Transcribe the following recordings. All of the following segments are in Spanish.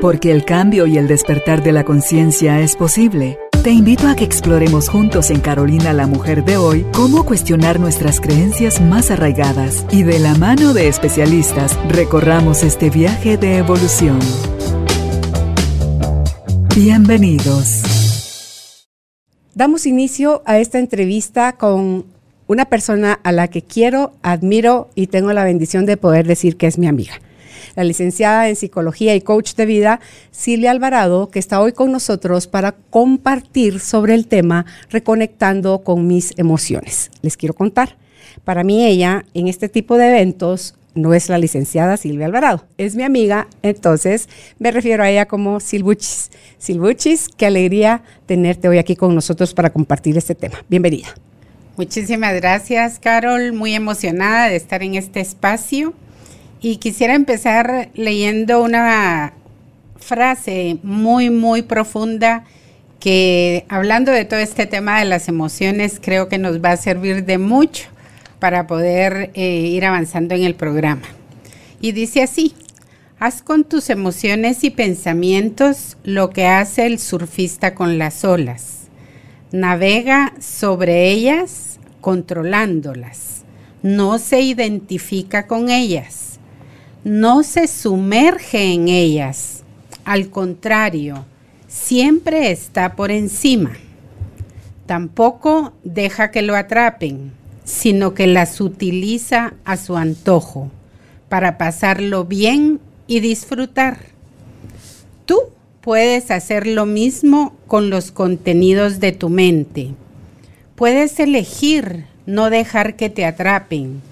Porque el cambio y el despertar de la conciencia es posible. Te invito a que exploremos juntos en Carolina la Mujer de hoy cómo cuestionar nuestras creencias más arraigadas y de la mano de especialistas recorramos este viaje de evolución. Bienvenidos. Damos inicio a esta entrevista con una persona a la que quiero, admiro y tengo la bendición de poder decir que es mi amiga la licenciada en psicología y coach de vida, Silvia Alvarado, que está hoy con nosotros para compartir sobre el tema Reconectando con mis emociones. Les quiero contar. Para mí ella, en este tipo de eventos, no es la licenciada Silvia Alvarado, es mi amiga, entonces me refiero a ella como Silbuchis. Silbuchis, qué alegría tenerte hoy aquí con nosotros para compartir este tema. Bienvenida. Muchísimas gracias, Carol. Muy emocionada de estar en este espacio. Y quisiera empezar leyendo una frase muy, muy profunda que hablando de todo este tema de las emociones creo que nos va a servir de mucho para poder eh, ir avanzando en el programa. Y dice así, haz con tus emociones y pensamientos lo que hace el surfista con las olas. Navega sobre ellas controlándolas. No se identifica con ellas no se sumerge en ellas, al contrario, siempre está por encima. Tampoco deja que lo atrapen, sino que las utiliza a su antojo para pasarlo bien y disfrutar. Tú puedes hacer lo mismo con los contenidos de tu mente. Puedes elegir no dejar que te atrapen,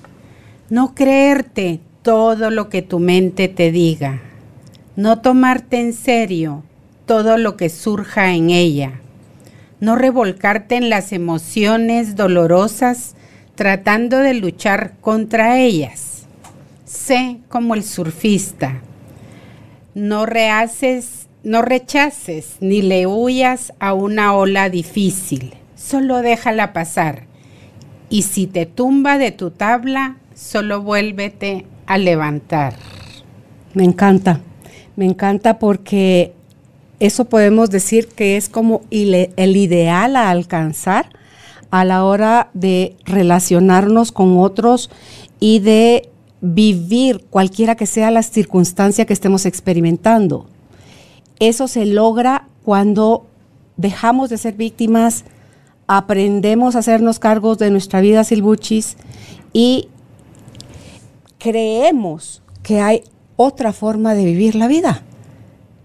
no creerte todo lo que tu mente te diga, no tomarte en serio todo lo que surja en ella, no revolcarte en las emociones dolorosas tratando de luchar contra ellas. Sé como el surfista, no rehaces, no rechaces ni le huyas a una ola difícil, solo déjala pasar. Y si te tumba de tu tabla, solo vuélvete a levantar. Me encanta, me encanta porque eso podemos decir que es como el ideal a alcanzar a la hora de relacionarnos con otros y de vivir cualquiera que sea la circunstancia que estemos experimentando. Eso se logra cuando dejamos de ser víctimas, aprendemos a hacernos cargos de nuestra vida silbuchis y creemos que hay otra forma de vivir la vida.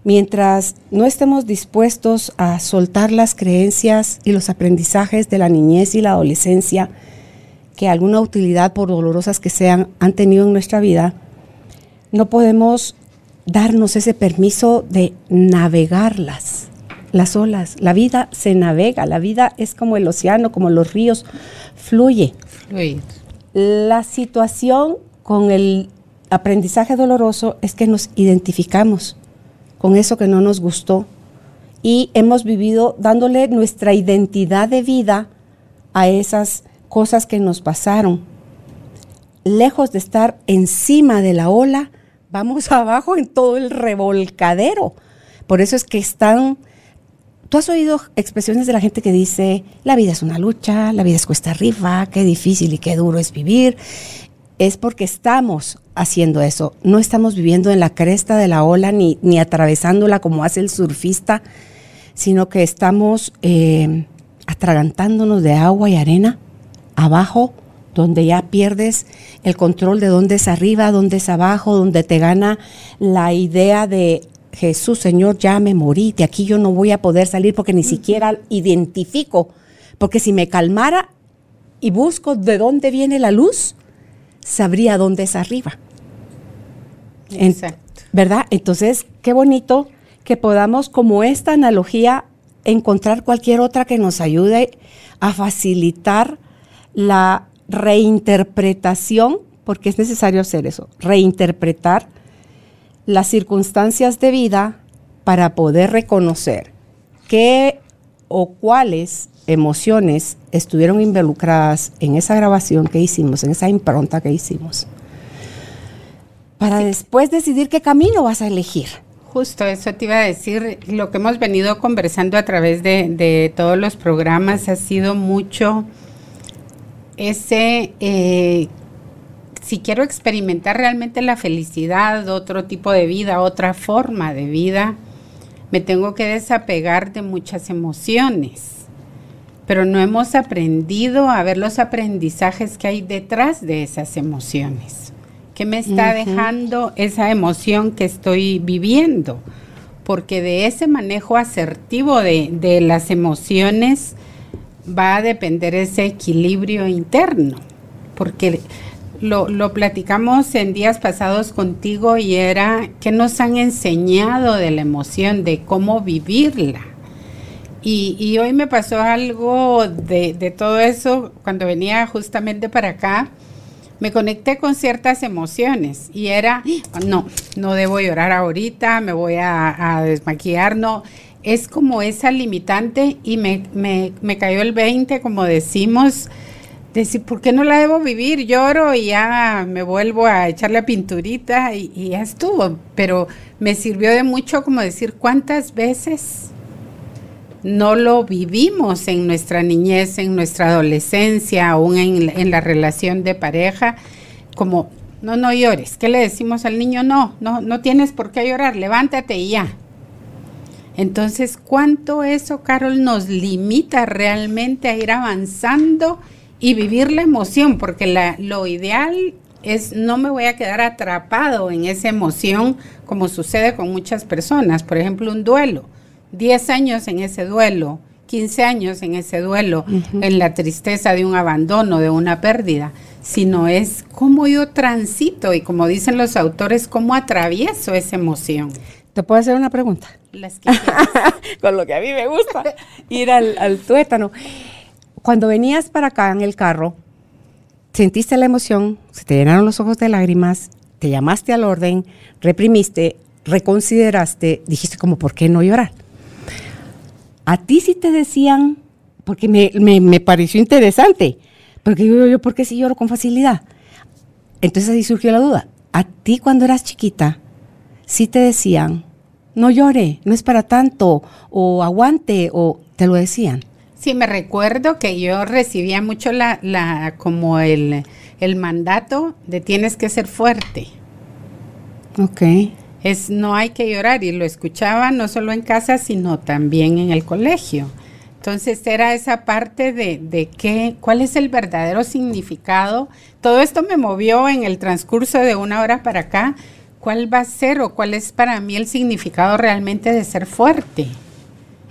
Mientras no estemos dispuestos a soltar las creencias y los aprendizajes de la niñez y la adolescencia, que alguna utilidad, por dolorosas que sean, han tenido en nuestra vida, no podemos darnos ese permiso de navegarlas, las olas. La vida se navega, la vida es como el océano, como los ríos, fluye. fluye. La situación con el aprendizaje doloroso es que nos identificamos con eso que no nos gustó y hemos vivido dándole nuestra identidad de vida a esas cosas que nos pasaron. Lejos de estar encima de la ola, vamos abajo en todo el revolcadero. Por eso es que están... Tú has oído expresiones de la gente que dice, la vida es una lucha, la vida es cuesta arriba, qué difícil y qué duro es vivir es porque estamos haciendo eso. No estamos viviendo en la cresta de la ola ni, ni atravesándola como hace el surfista, sino que estamos eh, atragantándonos de agua y arena abajo, donde ya pierdes el control de dónde es arriba, dónde es abajo, donde te gana la idea de Jesús, Señor, ya me morí, de aquí yo no voy a poder salir porque ni siquiera identifico, porque si me calmara y busco de dónde viene la luz, sabría dónde es arriba. Exacto. ¿Verdad? Entonces, qué bonito que podamos, como esta analogía, encontrar cualquier otra que nos ayude a facilitar la reinterpretación, porque es necesario hacer eso, reinterpretar las circunstancias de vida para poder reconocer qué o cuáles emociones estuvieron involucradas en esa grabación que hicimos, en esa impronta que hicimos, para después decidir qué camino vas a elegir. Justo eso te iba a decir, lo que hemos venido conversando a través de, todos los programas ha sido mucho ese, eh, si quiero experimentar realmente la felicidad, otro tipo de vida, otra forma de vida, me tengo que desapegar de muchas emociones pero no hemos aprendido a ver los aprendizajes que hay detrás de esas emociones. ¿Qué me está dejando esa emoción que estoy viviendo? Porque de ese manejo asertivo de, las emociones va a depender ese equilibrio interno. Porque lo, lo, platicamos en días pasados contigo y era que nos han enseñado de la emoción, de cómo vivirla. Y, hoy me pasó algo de, todo eso cuando venía justamente para acá. Me conecté con ciertas emociones y era, no, no debo llorar ahorita, me voy a, desmaquillar, no. Es como esa limitante y me, me, cayó el 20, como decimos, decir, ¿por qué no la debo vivir? Lloro y ya me vuelvo a echar la pinturita y, y ya estuvo. Pero me sirvió de mucho como decir, ¿cuántas veces no lo vivimos en nuestra niñez, en nuestra adolescencia, aún en, la relación de pareja, como, no, no llores. ¿Qué le decimos al niño? No, no, no tienes por qué llorar, levántate y ya. Entonces, ¿cuánto eso, Carol, nos limita realmente a ir avanzando y vivir la emoción? Porque lo ideal es no me voy a quedar atrapado en esa emoción como sucede con muchas personas. Por ejemplo, un duelo 10 años en ese duelo, 15 años en ese duelo, en la tristeza de un abandono, de una pérdida, sino es cómo yo transito y como dicen los autores, cómo atravieso esa emoción. ¿Te puedo hacer una pregunta? Las que Con lo que a mí me gusta, ir al, al tuétano. Cuando venías para acá en el carro, sentiste la emoción, se te llenaron los ojos de lágrimas, te llamaste al orden, reprimiste, reconsideraste, dijiste como, ¿por qué no llorar? A ti sí te decían, porque me, pareció interesante, porque yo, yo, ¿por qué si lloro con facilidad? Entonces ahí surgió la duda. A ti cuando eras chiquita, sí te decían, no llore, no es para tanto, o aguante, o te lo decían. Sí, me recuerdo que yo recibía mucho la, la como el, el mandato de tienes que ser fuerte. Ok es no hay que llorar y lo escuchaba no solo en casa, sino también en el colegio. Entonces era esa parte de, de qué, cuál es el verdadero significado. Todo esto me movió en el transcurso de una hora para acá. ¿Cuál va a ser o cuál es para mí el significado realmente de ser fuerte?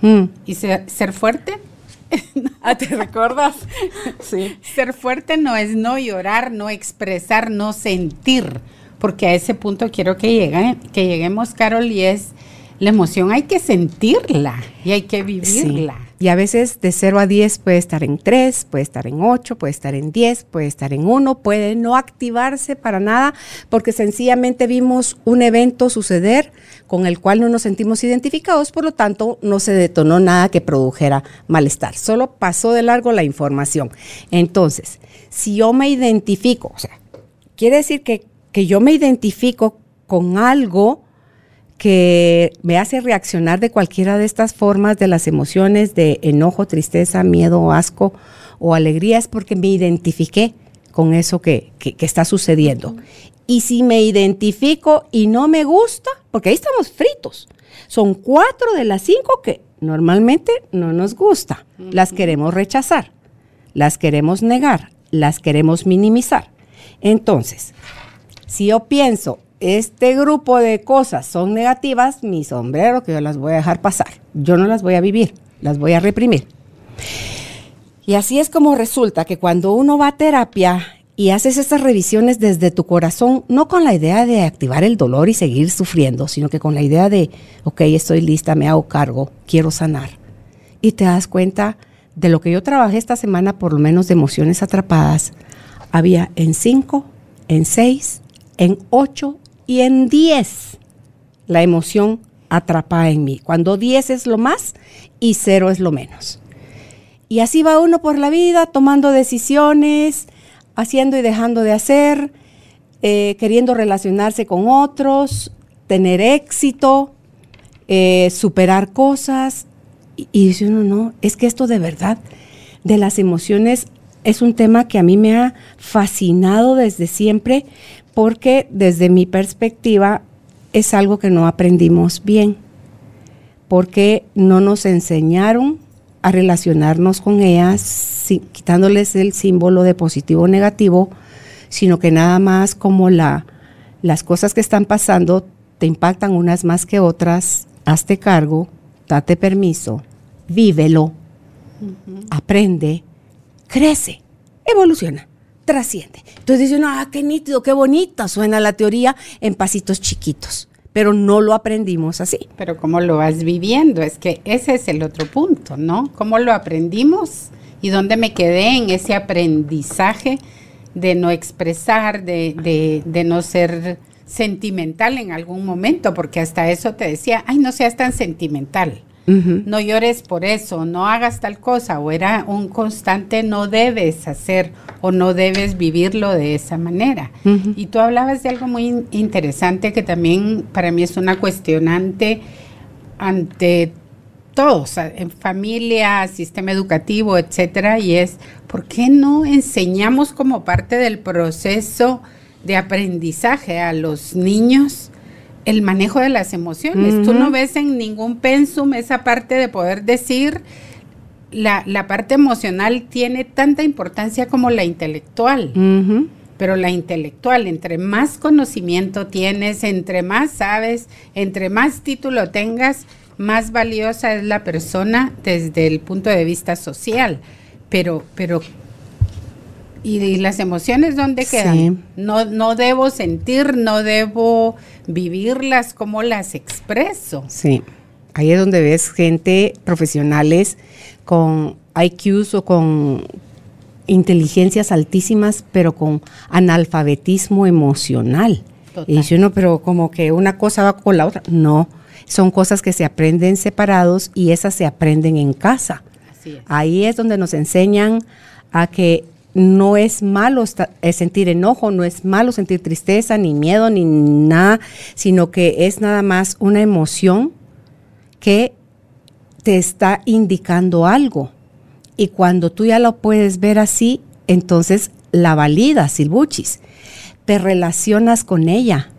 Mm. ¿Y ser, ser fuerte? ah, ¿te recuerdas? sí. Ser fuerte no es no llorar, no expresar, no sentir porque a ese punto quiero que, llegue, que lleguemos, Carol, y es la emoción hay que sentirla y hay que vivirla. Y a veces de 0 a 10 puede estar en 3, puede estar en 8, puede estar en 10, puede estar en 1, puede no activarse para nada porque sencillamente vimos un evento suceder con el cual no nos sentimos identificados, por lo tanto no se detonó nada que produjera malestar, solo pasó de largo la información. Entonces, si yo me identifico, o sea, quiere decir que que yo me identifico con algo que me hace reaccionar de cualquiera de estas formas de las emociones de enojo, tristeza, miedo, asco o alegría, es porque me identifiqué con eso que, está sucediendo. Y si me identifico y no me gusta, porque ahí estamos fritos, son cuatro de las cinco que normalmente no nos gusta, las queremos rechazar, las queremos negar, las queremos minimizar. Entonces, si yo pienso, este grupo de cosas son negativas, mi sombrero que yo las voy a dejar pasar. Yo no las voy a vivir, las voy a reprimir. Y así es como resulta que cuando uno va a terapia y haces estas revisiones desde tu corazón, no con la idea de activar el dolor y seguir sufriendo, sino que con la idea de, ok, estoy lista, me hago cargo, quiero sanar. Y te das cuenta de lo que yo trabajé esta semana, por lo menos de emociones atrapadas, había en cinco, en seis, en 8 y en 10 la emoción atrapada en mí. Cuando 10 es lo más y 0 es lo menos. Y así va uno por la vida tomando decisiones, haciendo y dejando de hacer, eh, queriendo relacionarse con otros, tener éxito, eh, superar cosas. Y dice uno, no, es que esto de verdad, de las emociones, es un tema que a mí me ha fascinado desde siempre, porque desde mi perspectiva es algo que no aprendimos bien, porque no nos enseñaron a relacionarnos con ellas, quitándoles el símbolo de positivo o negativo, sino que nada más como la, las cosas que están pasando te impactan unas más que otras, hazte cargo, date permiso, vívelo, aprende, crece, evoluciona trasciende. Entonces dice ah, qué nítido, qué bonita suena la teoría en pasitos chiquitos, pero no lo aprendimos así. Pero ¿cómo lo vas viviendo? Es que ese es el otro punto, ¿no? ¿Cómo lo aprendimos y dónde me quedé en ese aprendizaje de no expresar, de, de, de no ser sentimental en algún momento? Porque hasta eso te decía, ay, no seas tan sentimental no llores por eso, no hagas tal cosa, o era un constante, no debes hacer o no debes vivirlo de esa manera. Y tú hablabas de algo muy interesante que también para mí es una cuestionante ante todos, en familia, sistema educativo, etcétera, y es ¿por qué no enseñamos como parte del proceso de aprendizaje a los niños el manejo de las emociones. Tú no ves en ningún pensum esa parte de poder decir, la, parte emocional tiene tanta importancia como la intelectual. Pero la intelectual, entre más conocimiento tienes, entre más sabes, entre más título tengas, más valiosa es la persona desde el punto de vista social. Pero, pero ¿Y, las emociones dónde quedan? No, no debo sentir, no debo vivirlas, ¿cómo las expreso? Sí, ahí es donde ves gente profesionales con IQs o con inteligencias altísimas, pero con analfabetismo emocional. Y dice uno, pero como que una cosa va con la otra. No, son cosas que se aprenden separados y esas se aprenden en casa. Ahí es donde nos enseñan a que no es malo sentir enojo, no es malo sentir tristeza, ni miedo, ni nada, sino que es nada más una emoción que te está indicando algo. Y cuando tú ya lo puedes ver así, entonces la validas, silbuchis. Te relacionas con ella.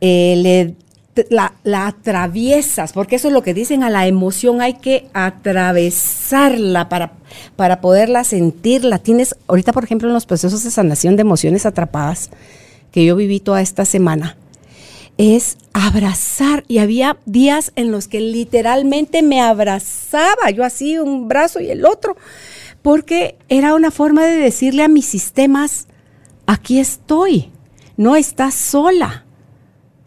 Eh, le la, atraviesas, porque eso es lo que dicen, a la emoción hay que atravesarla para, para poderla sentirla. Tienes, ahorita por ejemplo en los procesos de sanación de emociones atrapadas que yo viví toda esta semana, es abrazar. Y había días en los que literalmente me abrazaba, yo así un brazo y el otro, porque era una forma de decirle a mis sistemas, aquí estoy, no estás sola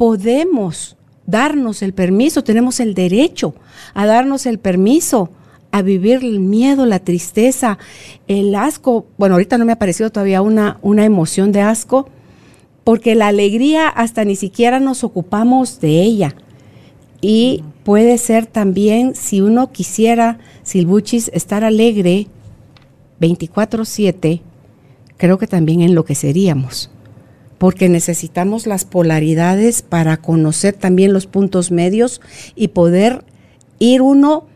podemos darnos el permiso, tenemos el derecho a darnos el permiso a vivir el miedo, la tristeza, el asco. Bueno, ahorita no me ha parecido todavía una, una emoción de asco, porque la alegría hasta ni siquiera nos ocupamos de ella. Y puede ser también, si uno quisiera, Silbuchis, estar alegre 24/7, creo que también enloqueceríamos porque necesitamos las polaridades para conocer también los puntos medios y poder ir uno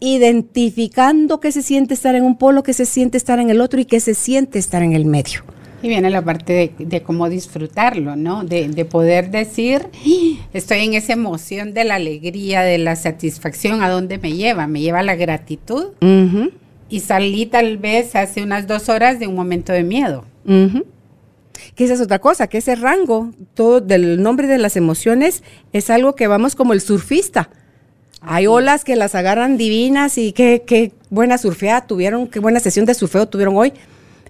identificando qué se siente estar en un polo, qué se siente estar en el otro y qué se siente estar en el medio. Y viene la parte de, cómo disfrutarlo, ¿no? De, poder decir, estoy en esa emoción de la alegría, de la satisfacción, ¿a dónde me lleva? Me lleva la gratitud. Y salí tal vez hace unas dos horas de un momento de miedo que esa es otra cosa, que ese rango todo del nombre de las emociones es algo que vamos como el surfista. Hay olas que las agarran divinas y qué, qué buena surfeada tuvieron, qué buena sesión de surfeo tuvieron hoy.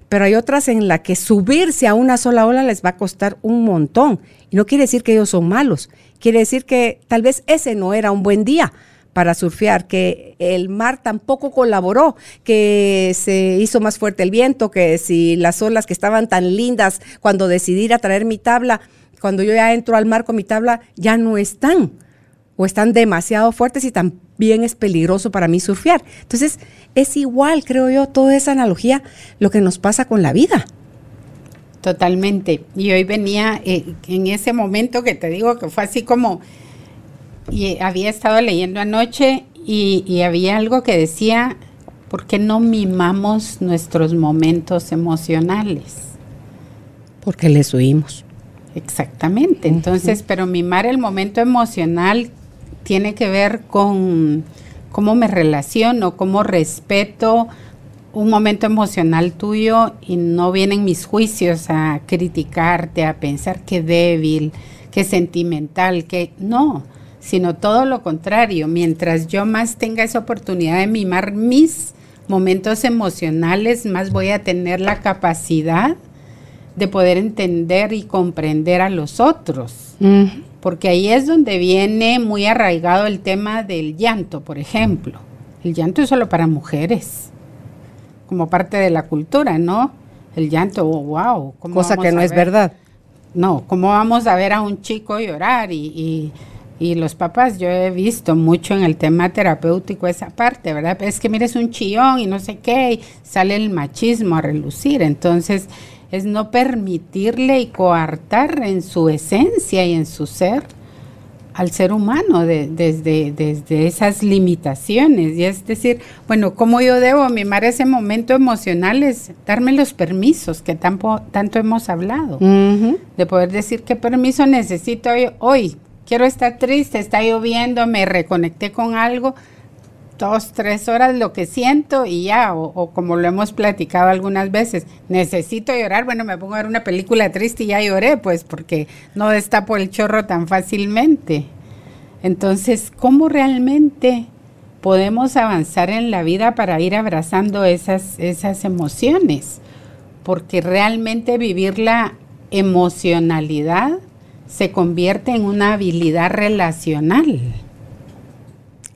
Pero hay otras en las que subirse a una sola ola les va a costar un montón. Y no quiere decir que ellos son malos. Quiere decir que tal vez ese no era un buen día para surfear, que el mar tampoco colaboró, que se hizo más fuerte el viento, que si las olas que estaban tan lindas cuando decidí ir a traer mi tabla, cuando yo ya entro al mar con mi tabla, ya no están o están demasiado fuertes y también es peligroso para mí surfear. Entonces, es igual, creo yo, toda esa analogía, lo que nos pasa con la vida. Totalmente. Y hoy venía eh, en ese momento que te digo que fue así como y había estado leyendo anoche y, y había algo que decía, ¿por qué no mimamos nuestros momentos emocionales? Porque les huimos. Exactamente. Entonces, pero mimar el momento emocional tiene que ver con cómo me relaciono, cómo respeto un momento emocional tuyo y no vienen mis juicios a criticarte, a pensar que débil, que sentimental, que no, sino todo lo contrario. Mientras yo más tenga esa oportunidad de mimar mis momentos emocionales, más voy a tener la capacidad de poder entender y comprender a los otros. Porque ahí es donde viene muy arraigado el tema del llanto, por ejemplo. El llanto es solo para mujeres, como parte de la cultura, ¿no? El llanto, oh, wow. Cosa que no es verdad. No, ¿cómo vamos a ver a un chico llorar? Y, y, los papás, yo he visto mucho en el tema terapéutico esa parte, ¿verdad? Es que mires un chillón y no sé qué, y sale el machismo a relucir. Entonces, es no permitirle y coartar en su esencia y en su ser al ser humano desde, desde esas limitaciones. Y es decir, bueno, ¿cómo yo debo mimar ese momento emocional? Es darme los permisos que tanto, tanto hemos hablado. De poder decir qué permiso necesito hoy, hoy. Quiero estar triste, está lloviendo, me reconecté con algo dos, tres horas lo que siento y ya, o, como lo hemos platicado algunas veces, necesito llorar, bueno, me pongo a ver una película triste y ya lloré, pues porque no destapo el chorro tan fácilmente. Entonces, ¿cómo realmente podemos avanzar en la vida para ir abrazando esas, esas emociones? Porque realmente vivir la emocionalidad se convierte en una habilidad relacional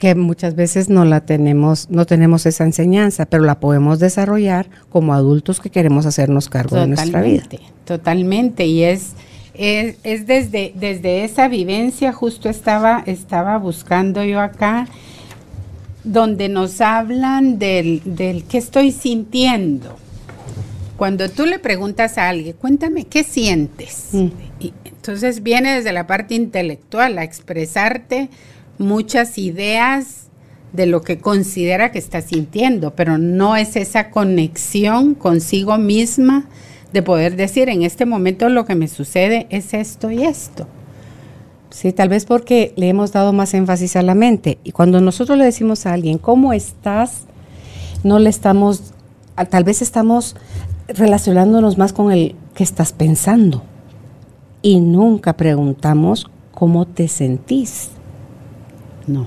que muchas veces no la tenemos, no tenemos esa enseñanza, pero la podemos desarrollar como adultos que queremos hacernos cargo de nuestra vida. Totalmente, y es, es, desde, desde esa vivencia, justo estaba, estaba buscando yo acá, donde nos hablan del, del qué estoy sintiendo. Cuando tú le preguntas a alguien, cuéntame, ¿qué sientes? Mm. Y entonces viene desde la parte intelectual a expresarte muchas ideas de lo que considera que está sintiendo, pero no es esa conexión consigo misma de poder decir en este momento lo que me sucede es esto y esto. Sí, tal vez porque le hemos dado más énfasis a la mente. Y cuando nosotros le decimos a alguien, ¿cómo estás? No le estamos, tal vez estamos relacionándonos más con el que estás pensando. Y nunca preguntamos cómo te sentís. No.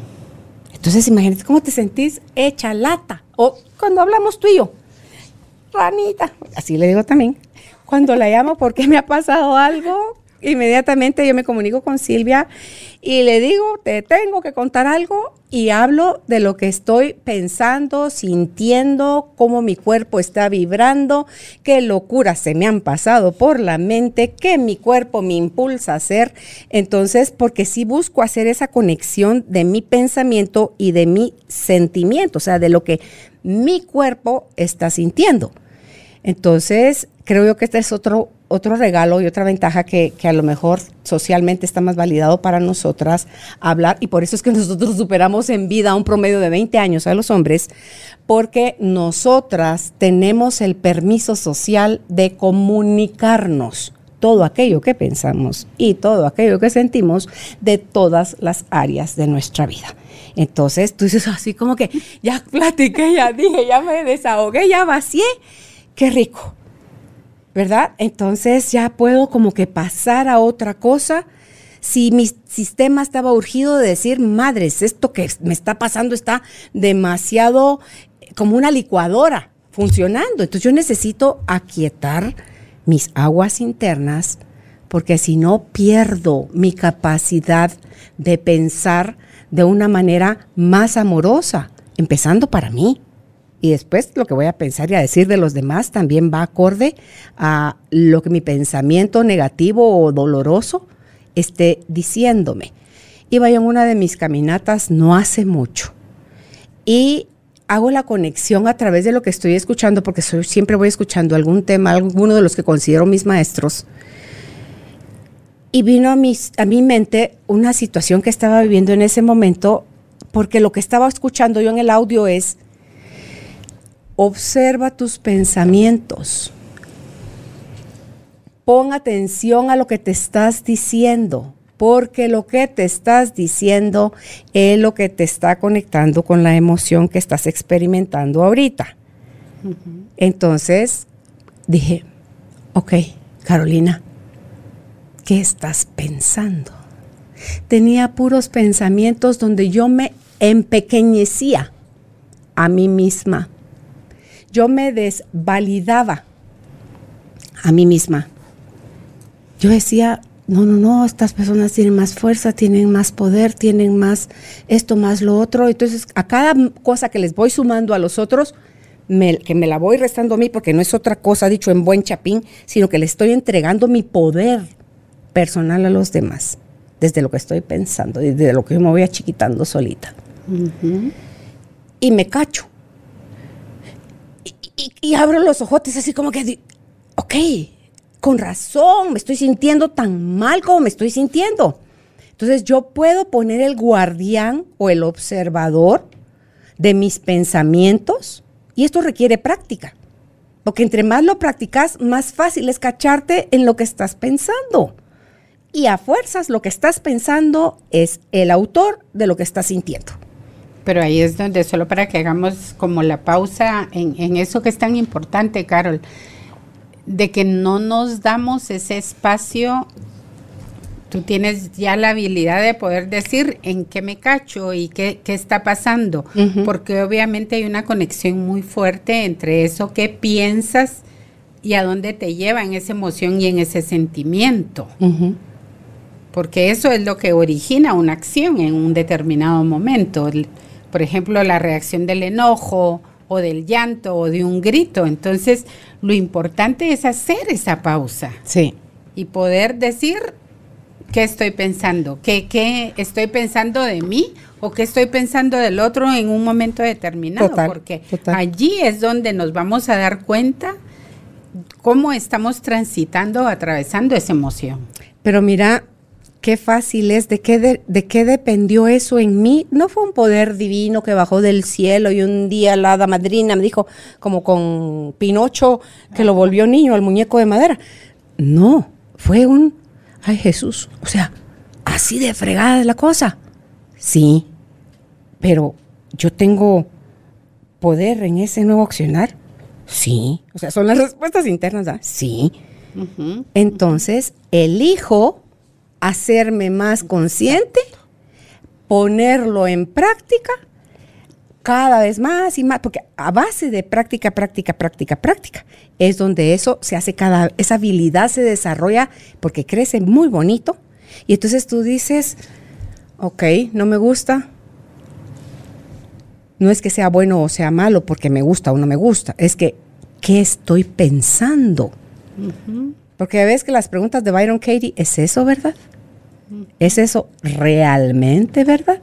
Entonces imagínate cómo te sentís hecha lata. O cuando hablamos tú y yo, ranita, así le digo también. Cuando la llamo porque me ha pasado algo, inmediatamente yo me comunico con Silvia y le digo, te tengo que contar algo y hablo de lo que estoy pensando, sintiendo, cómo mi cuerpo está vibrando, qué locuras se me han pasado por la mente, qué mi cuerpo me impulsa a hacer. Entonces, porque sí busco hacer esa conexión de mi pensamiento y de mi sentimiento, o sea, de lo que mi cuerpo está sintiendo. Entonces, creo yo que este es otro, otro regalo y otra ventaja que, a lo mejor socialmente está más validado para nosotras hablar y por eso es que nosotros superamos en vida un promedio de 20 años a los hombres, porque nosotras tenemos el permiso social de comunicarnos todo aquello que pensamos y todo aquello que sentimos de todas las áreas de nuestra vida. Entonces tú dices así como que ya platiqué, ya dije, ya me desahogué, ya vacié qué rico, ¿verdad? Entonces ya puedo como que pasar a otra cosa. Si mi sistema estaba urgido de decir, madres, esto que me está pasando está demasiado eh, como una licuadora funcionando. Entonces yo necesito aquietar mis aguas internas porque si no pierdo mi capacidad de pensar de una manera más amorosa, empezando para mí y después lo que voy a pensar y a decir de los demás también va acorde a lo que mi pensamiento negativo o doloroso esté diciéndome. Iba yo en una de mis caminatas no hace mucho y hago la conexión a través de lo que estoy escuchando, porque siempre voy escuchando algún tema, alguno de los que considero mis maestros. Y vino a a mi mente una situación que estaba viviendo en ese momento, porque lo que estaba escuchando yo en el audio es, observa tus pensamientos. Pon atención a lo que te estás diciendo, porque lo que te estás diciendo es lo que te está conectando con la emoción que estás experimentando ahorita. Entonces dije, ok, Carolina, ¿qué estás pensando? Tenía puros pensamientos donde yo me empequeñecía a mí misma. Yo me desvalidaba a mí misma. Yo decía, no, no, no, estas personas tienen más fuerza, tienen más poder, tienen más esto, más lo otro. Entonces, a cada cosa que les voy sumando a los otros, que me la voy restando a mí, porque no es otra cosa dicho en buen chapín, sino que le estoy entregando mi poder personal a los demás, desde lo que estoy pensando, desde lo que yo me voy achiquitando solita. Y me cacho. Y, abro los ojotes así como que, ok, con razón, me estoy sintiendo tan mal como me estoy sintiendo. Entonces yo puedo poner el guardián o el observador de mis pensamientos y esto requiere práctica. Porque entre más lo practicas, más fácil es cacharte en lo que estás pensando y a fuerzas lo que estás pensando es el autor de lo que estás sintiendo. Pero ahí es donde, solo para que hagamos como la pausa en, eso que es tan importante, Carol, de que no nos damos ese espacio tú tienes ya la habilidad de poder decir en qué me cacho y qué, está pasando, porque obviamente hay una conexión muy fuerte entre eso que piensas y a dónde te lleva en esa emoción y en ese sentimiento. Porque eso es lo que origina una acción en un determinado momento. Por ejemplo, la reacción del enojo o del llanto o de un grito. Entonces, lo importante es hacer esa pausa. Sí. Y poder decir qué estoy pensando, qué, estoy pensando de mí o qué estoy pensando del otro en un momento determinado. porque allí es donde nos vamos a dar cuenta cómo estamos transitando o atravesando esa emoción. Pero mira, qué fácil es, de qué, de, qué dependió eso en mí. No fue un poder divino que bajó del cielo y un día la hada madrina me dijo, como con Pinocho, que lo volvió niño al muñeco de madera. No, fue un, ay Jesús, o sea, así de fregada es la cosa. Sí, pero yo tengo poder en ese nuevo accionar. Sí, o sea, son las respuestas internas, ¿verdad? Sí. Entonces, elijo hacerme más consciente, ponerlo en práctica cada vez más y más, porque a base de práctica, práctica, práctica, práctica, es donde eso se hace cada, esa habilidad se desarrolla porque crece muy bonito. Y entonces tú dices, ok, no me gusta. No es que sea bueno o sea malo porque me gusta o no me gusta, es que, ¿qué estoy pensando? Porque ves que las preguntas de Byron Katie, ¿es eso verdad? ¿Es eso realmente verdad?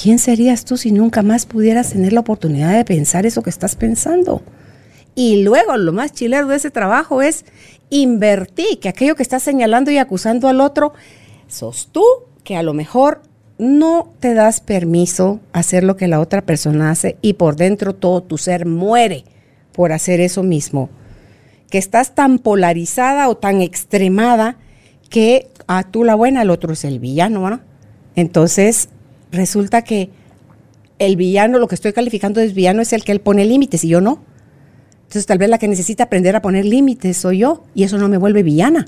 ¿Quién serías tú si nunca más pudieras tener la oportunidad de pensar eso que estás pensando? Y luego lo más chilero de ese trabajo es invertir, que aquello que estás señalando y acusando al otro, sos tú que a lo mejor no te das permiso hacer lo que la otra persona hace y por dentro todo tu ser muere por hacer eso mismo. Que estás tan polarizada o tan extremada que a tú la buena, el otro es el villano, ¿no? Entonces, resulta que el villano, lo que estoy calificando de villano es el que él pone límites y yo no. Entonces, tal vez la que necesita aprender a poner límites soy yo y eso no me vuelve villana.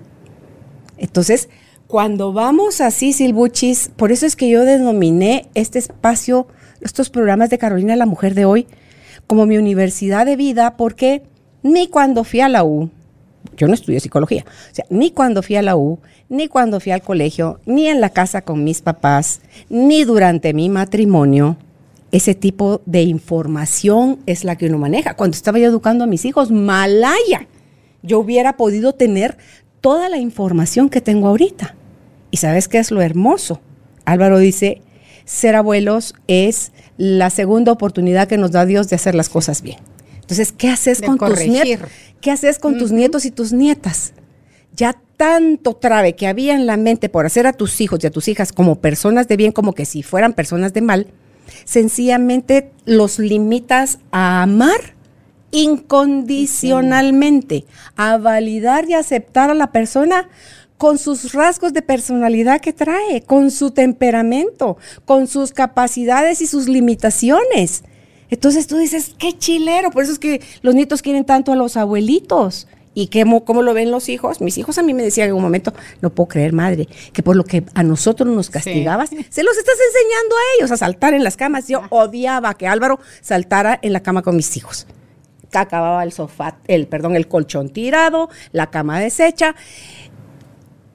Entonces, cuando vamos así, Silbuchis, por eso es que yo denominé este espacio, estos programas de Carolina la Mujer de hoy, como mi universidad de vida, porque ni cuando fui a la U, yo no estudié psicología, o sea, ni cuando fui a la U, ni cuando fui al colegio, ni en la casa con mis papás, ni durante mi matrimonio, ese tipo de información es la que uno maneja. Cuando estaba yo educando a mis hijos, malaya, yo hubiera podido tener toda la información que tengo ahorita. ¿Y sabes qué es lo hermoso? Álvaro dice, ser abuelos es la segunda oportunidad que nos da Dios de hacer las cosas bien. Entonces, ¿qué haces con tus nietos? ¿Qué haces con tus nietos y tus nietas? Ya tanto trave que había en la mente por hacer a tus hijos y a tus hijas como personas de bien, como que si fueran personas de mal, sencillamente los limitas a amar incondicionalmente, a validar y aceptar a la persona con sus rasgos de personalidad que trae, con su temperamento, con sus capacidades y sus limitaciones. Entonces tú dices, qué chilero, por eso es que los nietos quieren tanto a los abuelitos. ¿Y cómo, cómo, lo ven los hijos? Mis hijos a mí me decían en un momento, no puedo creer, madre, que por lo que a nosotros nos castigabas, se los estás enseñando a ellos a saltar en las camas. Yo odiaba que Álvaro saltara en la cama con mis hijos. Acababa el sofá, el, perdón, el colchón tirado, la cama deshecha.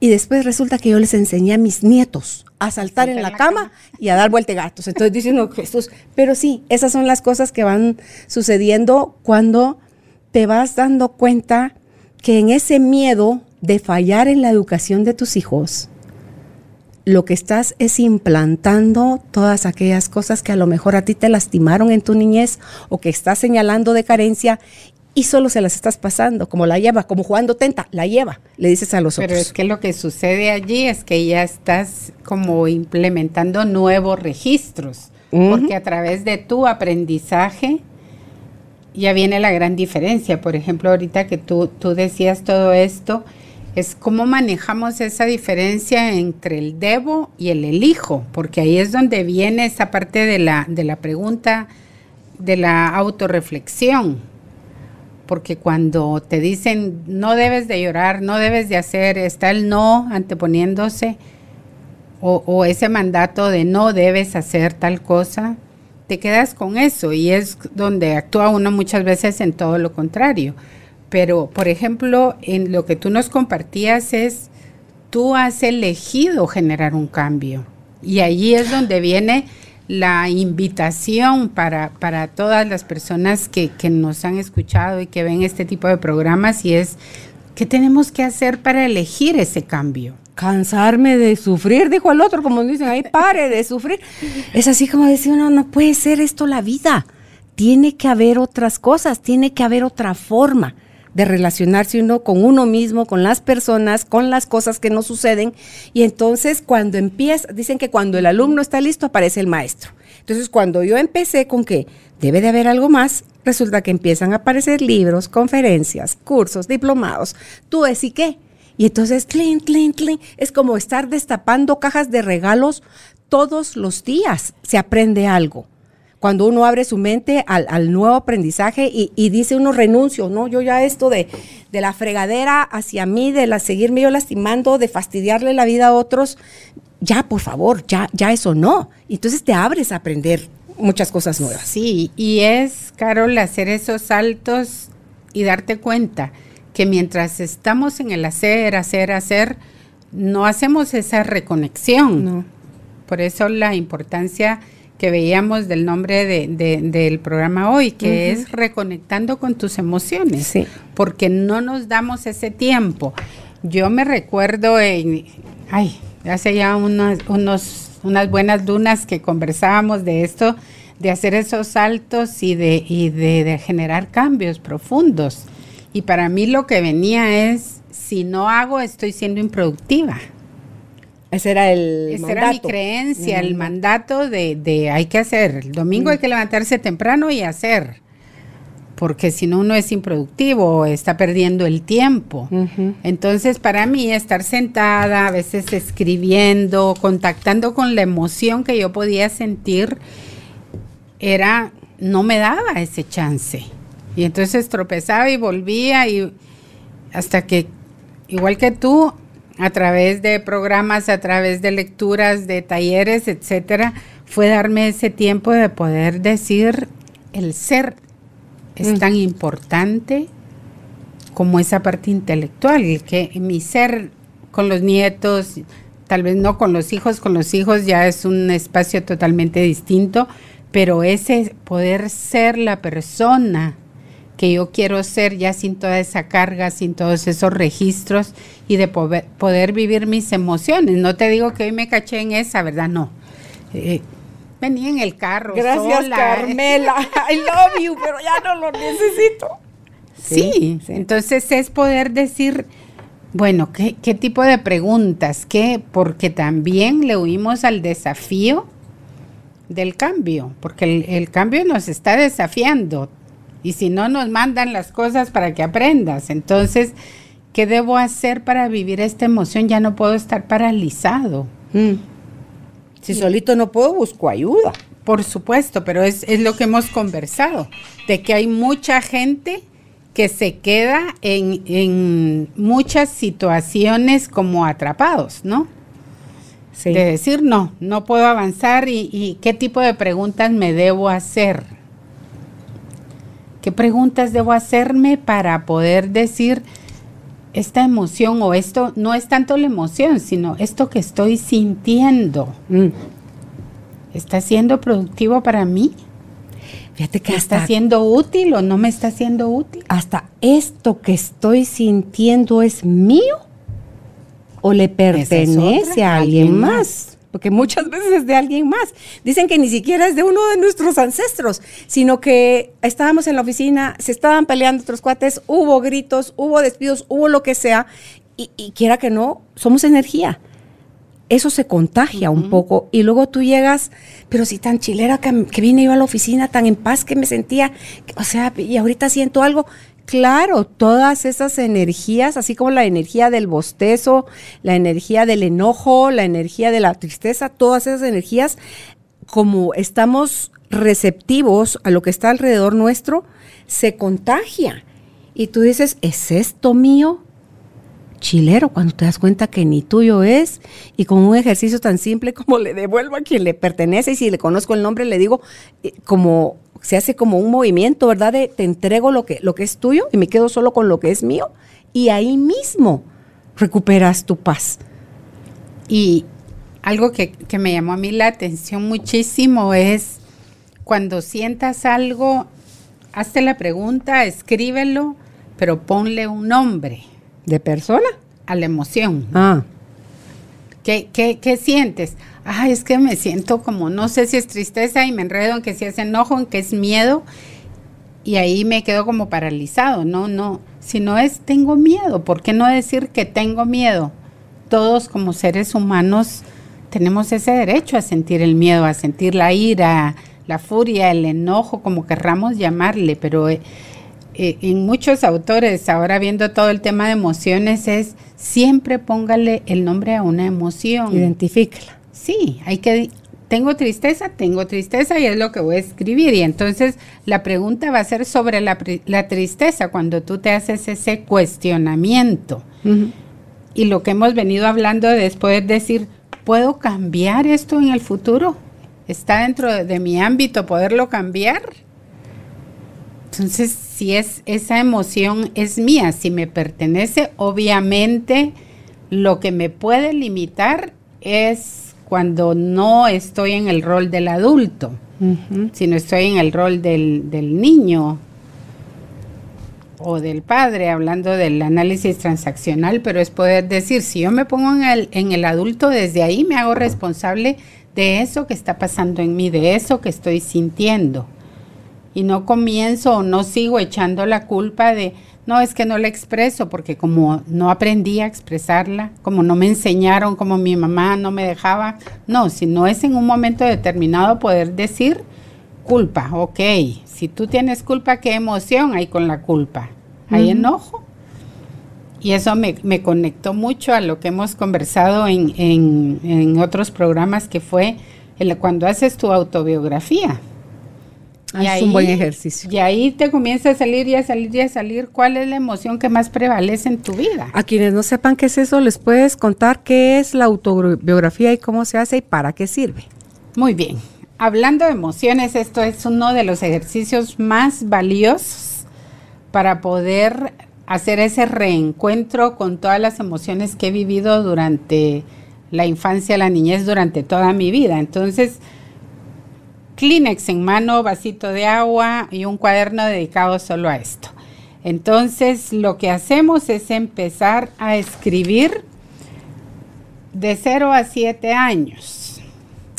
Y después resulta que yo les enseñé a mis nietos a saltar en la, cama, y a dar vuelta gatos. Entonces dicen, no, Jesús, pero sí, esas son las cosas que van sucediendo cuando te vas dando cuenta que en ese miedo de fallar en la educación de tus hijos, lo que estás es implantando todas aquellas cosas que a lo mejor a ti te lastimaron en tu niñez o que estás señalando de carencia y solo se las estás pasando, como la lleva, como jugando tenta, la lleva, le dices a los otros. Pero es que lo que sucede allí es que ya estás como implementando nuevos registros, porque a través de tu aprendizaje, ya viene la gran diferencia. Por ejemplo, ahorita que tú, tú decías todo esto, es cómo manejamos esa diferencia entre el debo y el elijo, porque ahí es donde viene esa parte de la, de la pregunta de la autorreflexión. Porque cuando te dicen no debes de llorar, no debes de hacer, está el no anteponiéndose, o, ese mandato de no debes hacer tal cosa, te quedas con eso y es donde actúa uno muchas veces en todo lo contrario. Pero, por ejemplo, en lo que tú nos compartías es, tú has elegido generar un cambio. Y allí es donde viene la invitación para, para todas las personas que, que nos han escuchado y que ven este tipo de programas y es, ¿qué tenemos que hacer para elegir ese cambio? cansarme de sufrir, dijo el otro, como dicen ahí, pare de sufrir. Es así como decir, no, no puede ser esto la vida. Tiene que haber otras cosas, tiene que haber otra forma de relacionarse uno con uno mismo, con las personas, con las cosas que no suceden. Y entonces cuando empieza, dicen que cuando el alumno está listo aparece el maestro. Entonces cuando yo empecé con que debe de haber algo más, resulta que empiezan a aparecer libros, conferencias, cursos, diplomados. Tú decís qué? Y entonces, clean, clean, clean, es como estar destapando cajas de regalos todos los días. Se aprende algo. Cuando uno abre su mente al, nuevo aprendizaje y, dice uno renuncio, no, yo ya esto de, de la fregadera hacia mí, de la seguirme yo lastimando, de fastidiarle la vida a otros, ya por favor, ya, ya eso no. Entonces te abres a aprender muchas cosas nuevas. Sí, y es, Carol, hacer esos saltos y darte cuenta que mientras estamos en el hacer, hacer, hacer, no hacemos esa reconexión. Por eso la importancia que veíamos del nombre del programa hoy, que es reconectando con tus emociones, porque no nos damos ese tiempo. Yo me recuerdo en, ay, hace ya unos, unas buenas lunas que conversábamos de esto, de hacer esos saltos y de, y de generar cambios profundos. Y para mí lo que venía es, si no hago, estoy siendo improductiva. Ese era el Esa era mi creencia, el mandato de, de, hay que hacer. El domingo hay que levantarse temprano y hacer. Porque si no, uno es improductivo, está perdiendo el tiempo. Entonces, para mí, estar sentada, a veces escribiendo, contactando con la emoción que yo podía sentir, era, no me daba ese chance. Y entonces tropezaba y volvía y hasta que, igual que tú, a través de programas, a través de lecturas, de talleres, etcétera, fue darme ese tiempo de poder decir el ser es mm. tan importante como esa parte intelectual, que mi ser con los nietos, tal vez no con los hijos, con los hijos ya es un espacio totalmente distinto, pero ese poder ser la persona que yo quiero ser ya sin toda esa carga, sin todos esos registros y de poder, vivir mis emociones. No te digo que hoy me caché en esa, ¿verdad? No. Eh, venía en el carro. Gracias, Carmela. I love you, pero ya no lo necesito. Sí, entonces es poder decir, Bueno, ¿qué, qué tipo de preguntas? ¿Qué? Porque también le huimos al desafío del cambio, porque el, el, cambio nos está desafiando y si no nos mandan las cosas para que aprendas. Entonces, ¿qué debo hacer para vivir esta emoción? Ya no puedo estar paralizado. Mm. Si solito no puedo, busco ayuda. Por supuesto, pero es, es lo que hemos conversado, de que hay mucha gente que se queda en, en muchas situaciones como atrapados, ¿no? De decir, no, no puedo avanzar y, y, qué tipo de preguntas me debo hacer. ¿Qué preguntas debo hacerme para poder decir esta emoción o esto no es tanto la emoción, sino esto que estoy sintiendo? Mm. ¿Está siendo productivo para mí? Fíjate que está siendo útil o no me está siendo útil? Hasta esto que estoy sintiendo es mío o le pertenece a alguien más. Porque muchas veces es de alguien más. Dicen que ni siquiera es de uno de nuestros ancestros, sino que estábamos en la oficina, se estaban peleando otros cuates, hubo gritos, hubo despidos, hubo lo que sea, y, quiera que no, somos energía eso se contagia un poco y luego tú llegas, pero si tan chilera que, que, vine yo a la oficina, tan en paz que me sentía, o sea, y ahorita siento algo, Claro, todas esas energías, así como la energía del bostezo, la energía del enojo, la energía de la tristeza, todas esas energías, como estamos receptivos a lo que está alrededor nuestro, se contagia. Y tú dices, ¿es esto mío? Chilero, cuando te das cuenta que ni tuyo es, y con un ejercicio tan simple como le devuelvo a quien le pertenece, y si le conozco el nombre, le digo, eh, como se hace como un movimiento, ¿verdad? De te entrego lo que, lo que es tuyo y me quedo solo con lo que es mío y ahí mismo recuperas tu paz. Y algo que, que me llamó a mí la atención muchísimo es cuando sientas algo, hazte la pregunta, escríbelo, pero ponle un nombre. ¿De persona? A la emoción. Ah. ¿Qué, qué, qué sientes? ay, es que me siento como, no sé si es tristeza y me enredo en que si es enojo, en que es miedo, y ahí me quedo como paralizado, no, no, si no es tengo miedo, ¿por qué no decir que tengo miedo? Todos como seres humanos tenemos ese derecho a sentir el miedo, a sentir la ira, la furia, el enojo, como querramos llamarle, pero eh, eh, en muchos autores, ahora viendo todo el tema de emociones, es siempre póngale el nombre a una emoción. Identifíquela sí, hay que, tengo tristeza, tengo tristeza y es lo que voy a escribir. Y entonces la pregunta va a ser sobre la, tristeza cuando tú te haces ese cuestionamiento. Y lo que hemos venido hablando de después decir, ¿puedo cambiar esto en el futuro? ¿Está dentro de, de mi ámbito poderlo cambiar? Entonces, si es esa emoción es mía, si me pertenece, obviamente lo que me puede limitar es cuando no estoy en el rol del adulto, sino estoy en el rol del, del, niño o del padre, hablando del análisis transaccional, pero es poder decir, si yo me pongo en el, en el adulto, desde ahí me hago responsable de eso que está pasando en mí, de eso que estoy sintiendo. Y no comienzo o no sigo echando la culpa de, no, es que no la expreso porque como no aprendí a expresarla, como no me enseñaron, como mi mamá no me dejaba, no, si no es en un momento determinado poder decir culpa, ok, si tú tienes culpa, ¿qué emoción hay con la culpa? ¿Hay enojo? Y eso me, conectó mucho a lo que hemos conversado en, en, otros programas que fue cuando haces tu autobiografía es un buen ejercicio. Y ahí te comienza a salir y a salir y a salir cuál es la emoción que más prevalece en tu vida. A quienes no sepan qué es eso, les puedes contar qué es la autobiografía y cómo se hace y para qué sirve. Muy bien. Hablando de emociones, esto es uno de los ejercicios más valiosos para poder hacer ese reencuentro con todas las emociones que he vivido durante la infancia, la niñez, durante toda mi vida. Entonces, Kleenex en mano, vasito de agua y un cuaderno dedicado solo a esto. Entonces lo que hacemos es empezar a escribir de 0 a 7 años.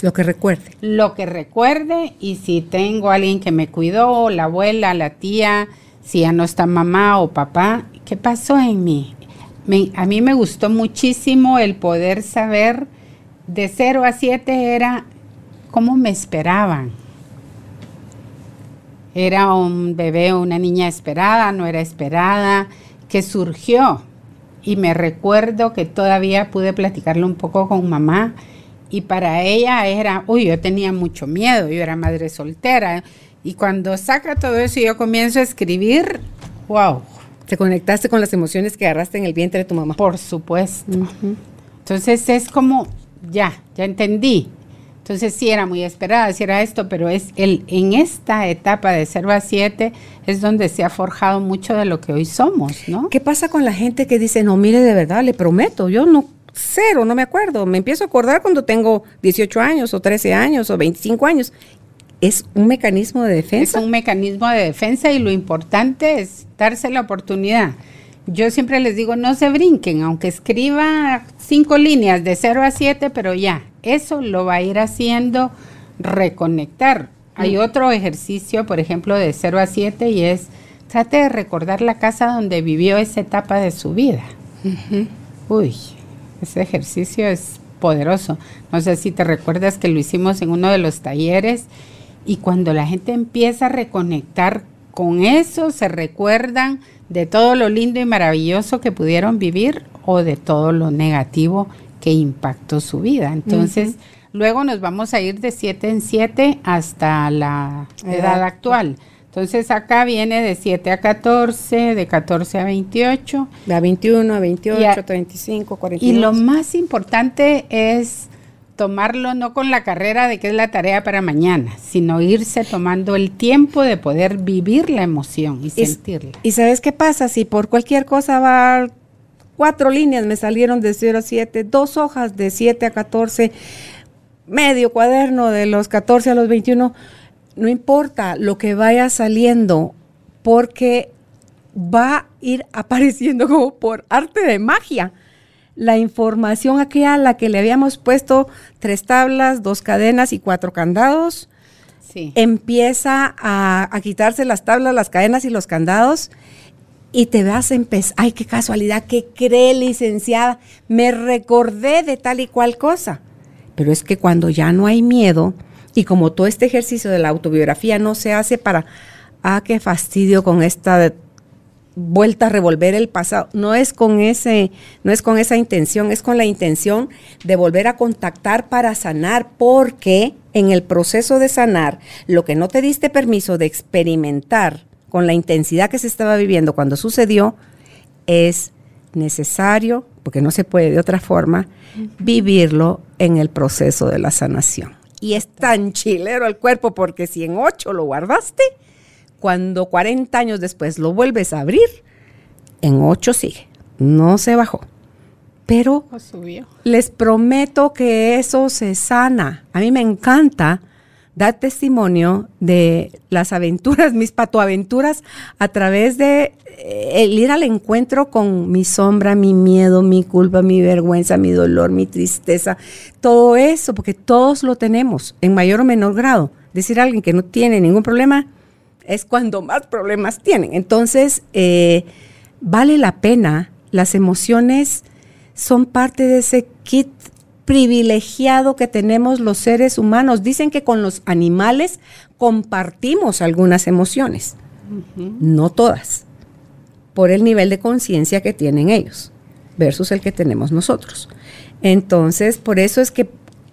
Lo que recuerde. Lo que recuerde y si tengo alguien que me cuidó, la abuela, la tía, si ya no está mamá o papá, ¿qué pasó en mí? a mí me gustó muchísimo el poder saber de 0 a 7 era cómo me esperaban. Era un bebé o una niña esperada, no era esperada, que surgió. Y me recuerdo que todavía pude platicarlo un poco con mamá. Y para ella era, uy, yo tenía mucho miedo, yo era madre soltera. Y cuando saca todo eso y yo comienzo a escribir, wow. Te conectaste con las emociones que agarraste en el vientre de tu mamá. Por supuesto. Entonces es como, ya, ya entendí. Entonces sí era muy esperada, sí era esto, pero es el en esta etapa de 0 a 7 es donde se ha forjado mucho de lo que hoy somos, ¿no? ¿Qué pasa con la gente que dice, no, mire, de verdad, le prometo, yo no, cero, no me acuerdo, me empiezo a acordar cuando tengo 18 años o 13 años o 25 años? Es un mecanismo de defensa. Es un mecanismo de defensa y lo importante es darse la oportunidad. Yo siempre les digo, no se brinquen, aunque escriba cinco líneas de 0 a 7, pero ya, eso lo va a ir haciendo reconectar. Hay mm. otro ejercicio, por ejemplo, de 0 a 7 y es, trate de recordar la casa donde vivió esa etapa de su vida. Uy, ese ejercicio es poderoso. No sé si te recuerdas que lo hicimos en uno de los talleres y cuando la gente empieza a reconectar con eso, se recuerdan de todo lo lindo y maravilloso que pudieron vivir o de todo lo negativo que impactó su vida. Entonces, luego nos vamos a ir de 7 en 7 hasta la edad, actual. Entonces acá viene de 7 a 14, de 14 a 28. De 21 a 28, 35, 42. Y lo más importante es tomarlo no con la carrera de que es la tarea para mañana, sino irse tomando el tiempo de poder vivir la emoción y, sentirla. ¿Y sabes qué pasa? Si por cualquier cosa va cuatro líneas, me salieron de 0 a 7, dos hojas de 7 a 14, medio cuaderno de los 14 a los 21, no importa lo que vaya saliendo, porque va a ir apareciendo como por arte de magia la información aquella a la que le habíamos puesto tres tablas, dos cadenas y cuatro candados, empieza a, quitarse las tablas, las cadenas y los candados y te vas a empezar, ay, qué casualidad, que cree licenciada, me recordé de tal y cual cosa. Pero es que cuando ya no hay miedo y como todo este ejercicio de la autobiografía no se hace para, ah, qué fastidio con esta vuelta a revolver el pasado. No es con ese, no es con esa intención, es con la intención de volver a contactar para sanar, porque en el proceso de sanar, lo que no te diste permiso de experimentar con la intensidad que se estaba viviendo cuando sucedió, es necesario, porque no se puede de otra forma, vivirlo en el proceso de la sanación. Y es tan chilero el cuerpo porque si en ocho lo guardaste, cuando 40 años después lo vuelves a abrir, en 8 sigue, no se bajó. Pero les prometo que eso se sana. A mí me encanta dar testimonio de las aventuras, mis patoaventuras, a través de eh, el ir al encuentro con mi sombra, mi miedo, mi culpa, mi vergüenza, mi dolor, mi tristeza, todo eso, porque todos lo tenemos en mayor o menor grado. Decir a alguien que no tiene ningún problema, es cuando más problemas tienen. Entonces, eh, vale la pena, las emociones son parte de ese kit privilegiado que tenemos los seres humanos. Dicen que con los animales compartimos algunas emociones, no todas, por el nivel de conciencia que tienen ellos versus el que tenemos nosotros. Entonces, por eso es que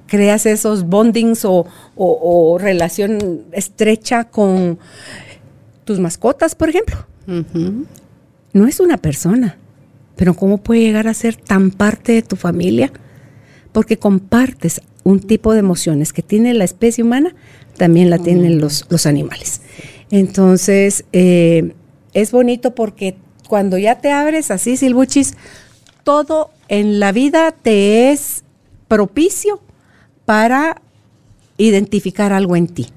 creas esos bondings o relación estrecha con tus mascotas, por ejemplo. No es una persona, pero ¿cómo puede llegar a ser tan parte de tu familia? Porque compartes un tipo de emociones que tiene la especie humana, también la tienen los, los animales. Entonces, eh, es bonito porque cuando ya te abres así, Silbuchis, todo en la vida te es propicio para identificar algo en ti.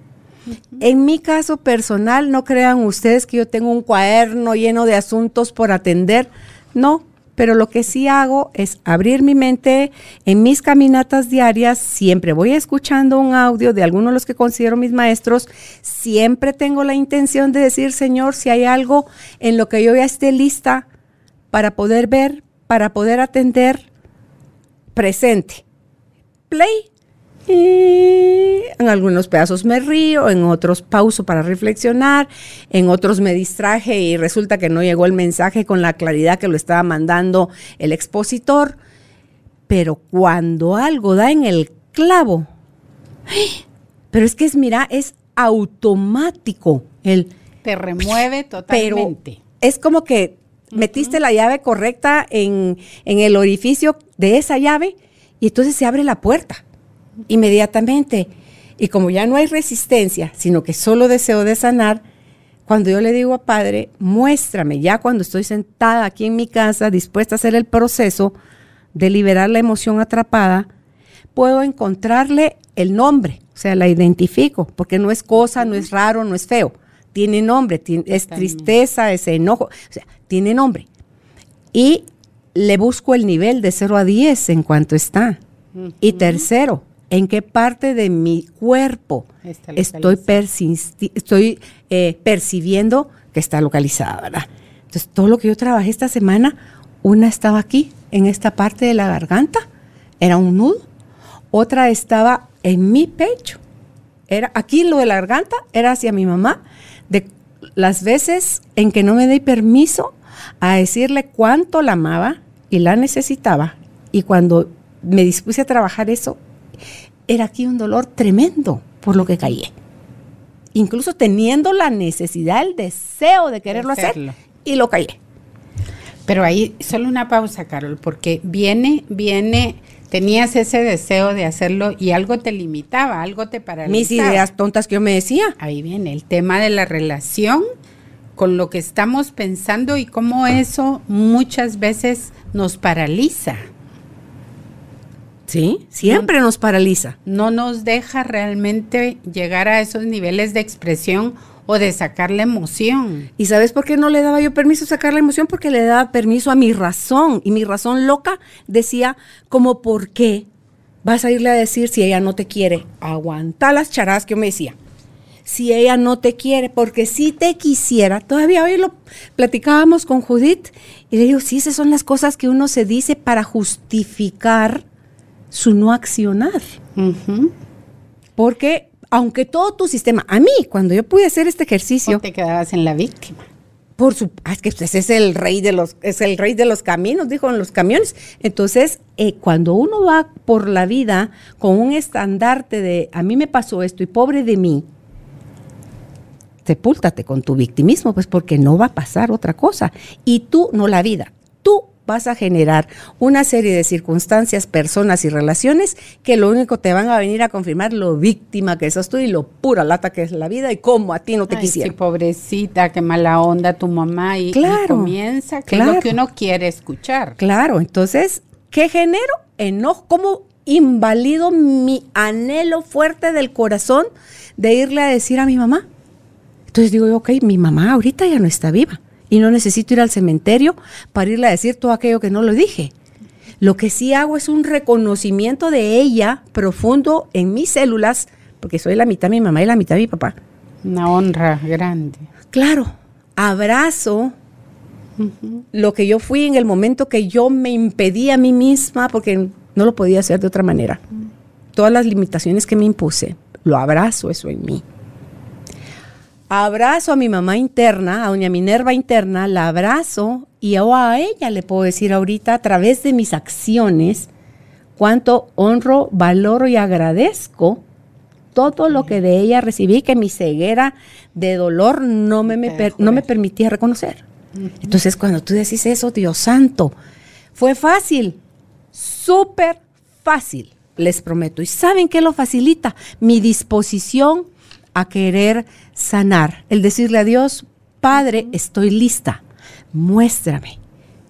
En mi caso personal, no crean ustedes que yo tengo un cuaderno lleno de asuntos por atender, no, pero lo que sí hago es abrir mi mente en mis caminatas diarias, siempre voy escuchando un audio de algunos de los que considero mis maestros, siempre tengo la intención de decir, Señor, si hay algo en lo que yo ya esté lista para poder ver, para poder atender presente. Play. Y en algunos pedazos me río, en otros pauso para reflexionar, en otros me distraje y resulta que no llegó el mensaje con la claridad que lo estaba mandando el expositor. Pero cuando algo da en el clavo, pero es que es, mira, es automático el... Te remueve totalmente. es como que metiste la llave correcta en, en el orificio de esa llave y entonces se abre la puerta inmediatamente. Y como ya no hay resistencia, sino que solo deseo de sanar, cuando yo le digo a Padre, muéstrame, ya cuando estoy sentada aquí en mi casa, dispuesta a hacer el proceso de liberar la emoción atrapada, puedo encontrarle el nombre, o sea, la identifico, porque no es cosa, no es raro, no es feo, tiene nombre, es tristeza, es enojo, o sea, tiene nombre. Y le busco el nivel de 0 a 10 en cuanto está. Y tercero, ¿en qué parte de mi cuerpo estoy, estoy eh, percibiendo que está localizada, ¿verdad? Entonces, todo lo que yo trabajé esta semana, una estaba aquí, en esta parte de la garganta, era un nudo, otra estaba en mi pecho, era aquí lo de la garganta, era hacia mi mamá, de las veces en que no me di permiso a decirle cuánto la amaba y la necesitaba. Y cuando me dispuse a trabajar eso, era aquí un dolor tremendo por lo que caí. Incluso teniendo la necesidad, el deseo de quererlo hacer, y lo callé. Pero ahí, solo una pausa, Carol, porque viene, viene, tenías ese deseo de hacerlo y algo te limitaba, algo te paralizaba. Mis ideas tontas que yo me decía. Ahí viene el tema de la relación con lo que estamos pensando y cómo eso muchas veces nos paraliza. Sí, siempre nos paraliza. No nos deja realmente llegar a esos niveles de expresión o de sacar la emoción. ¿Y sabes por qué no le daba yo permiso a sacar la emoción? Porque le daba permiso a mi razón. Y mi razón loca decía, como, ¿por qué vas a irle a decir si ella no te quiere? Aguanta las charadas que yo me decía. Si ella no te quiere, porque si te quisiera, todavía hoy lo platicábamos con Judith y le digo, sí, esas son las cosas que uno se dice para justificar su no accionar. Porque aunque todo tu sistema, a mí, cuando yo pude hacer este ejercicio... te quedabas en la víctima. Por su, ah, es que pues, es el rey de los, es el rey de los caminos, dijo en los camiones. Entonces, eh, cuando uno va por la vida con un estandarte de a mí me pasó esto y pobre de mí, sepúltate con tu victimismo, pues porque no va a pasar otra cosa. Y tú, no la vida, vas a generar una serie de circunstancias, personas y relaciones que lo único te van a venir a confirmar lo víctima que sos tú y lo pura lata que es la vida y cómo a ti no te quisiera. pobrecita, qué mala onda tu mamá y, claro, comienza que es lo que uno quiere escuchar. Claro, entonces, ¿qué genero? Enojo, ¿cómo invalido mi anhelo fuerte del corazón de irle a decir a mi mamá? Entonces digo, ok, mi mamá ahorita ya no está viva y no necesito ir al cementerio para irle a decir todo aquello que no lo dije. Lo que sí hago es un reconocimiento de ella profundo en mis células, porque soy la mitad de mi mamá y la mitad de mi papá. Una honra grande. Claro, abrazo lo que yo fui en el momento que yo me impedí a mí misma, porque no lo podía hacer de otra manera. Todas las limitaciones que me impuse, lo abrazo eso en mí abrazo a mi mamá interna, a doña Minerva interna, la abrazo y a ella le puedo decir ahorita a través de mis acciones cuánto honro, valoro y agradezco todo lo que de ella recibí, que mi ceguera de dolor no me, no me permitía reconocer. Entonces cuando tú decís eso, Dios santo, fue fácil, súper fácil, les prometo. ¿Y saben qué lo facilita? Mi disposición a querer sanar, el decirle a Dios, Padre, estoy lista, muéstrame.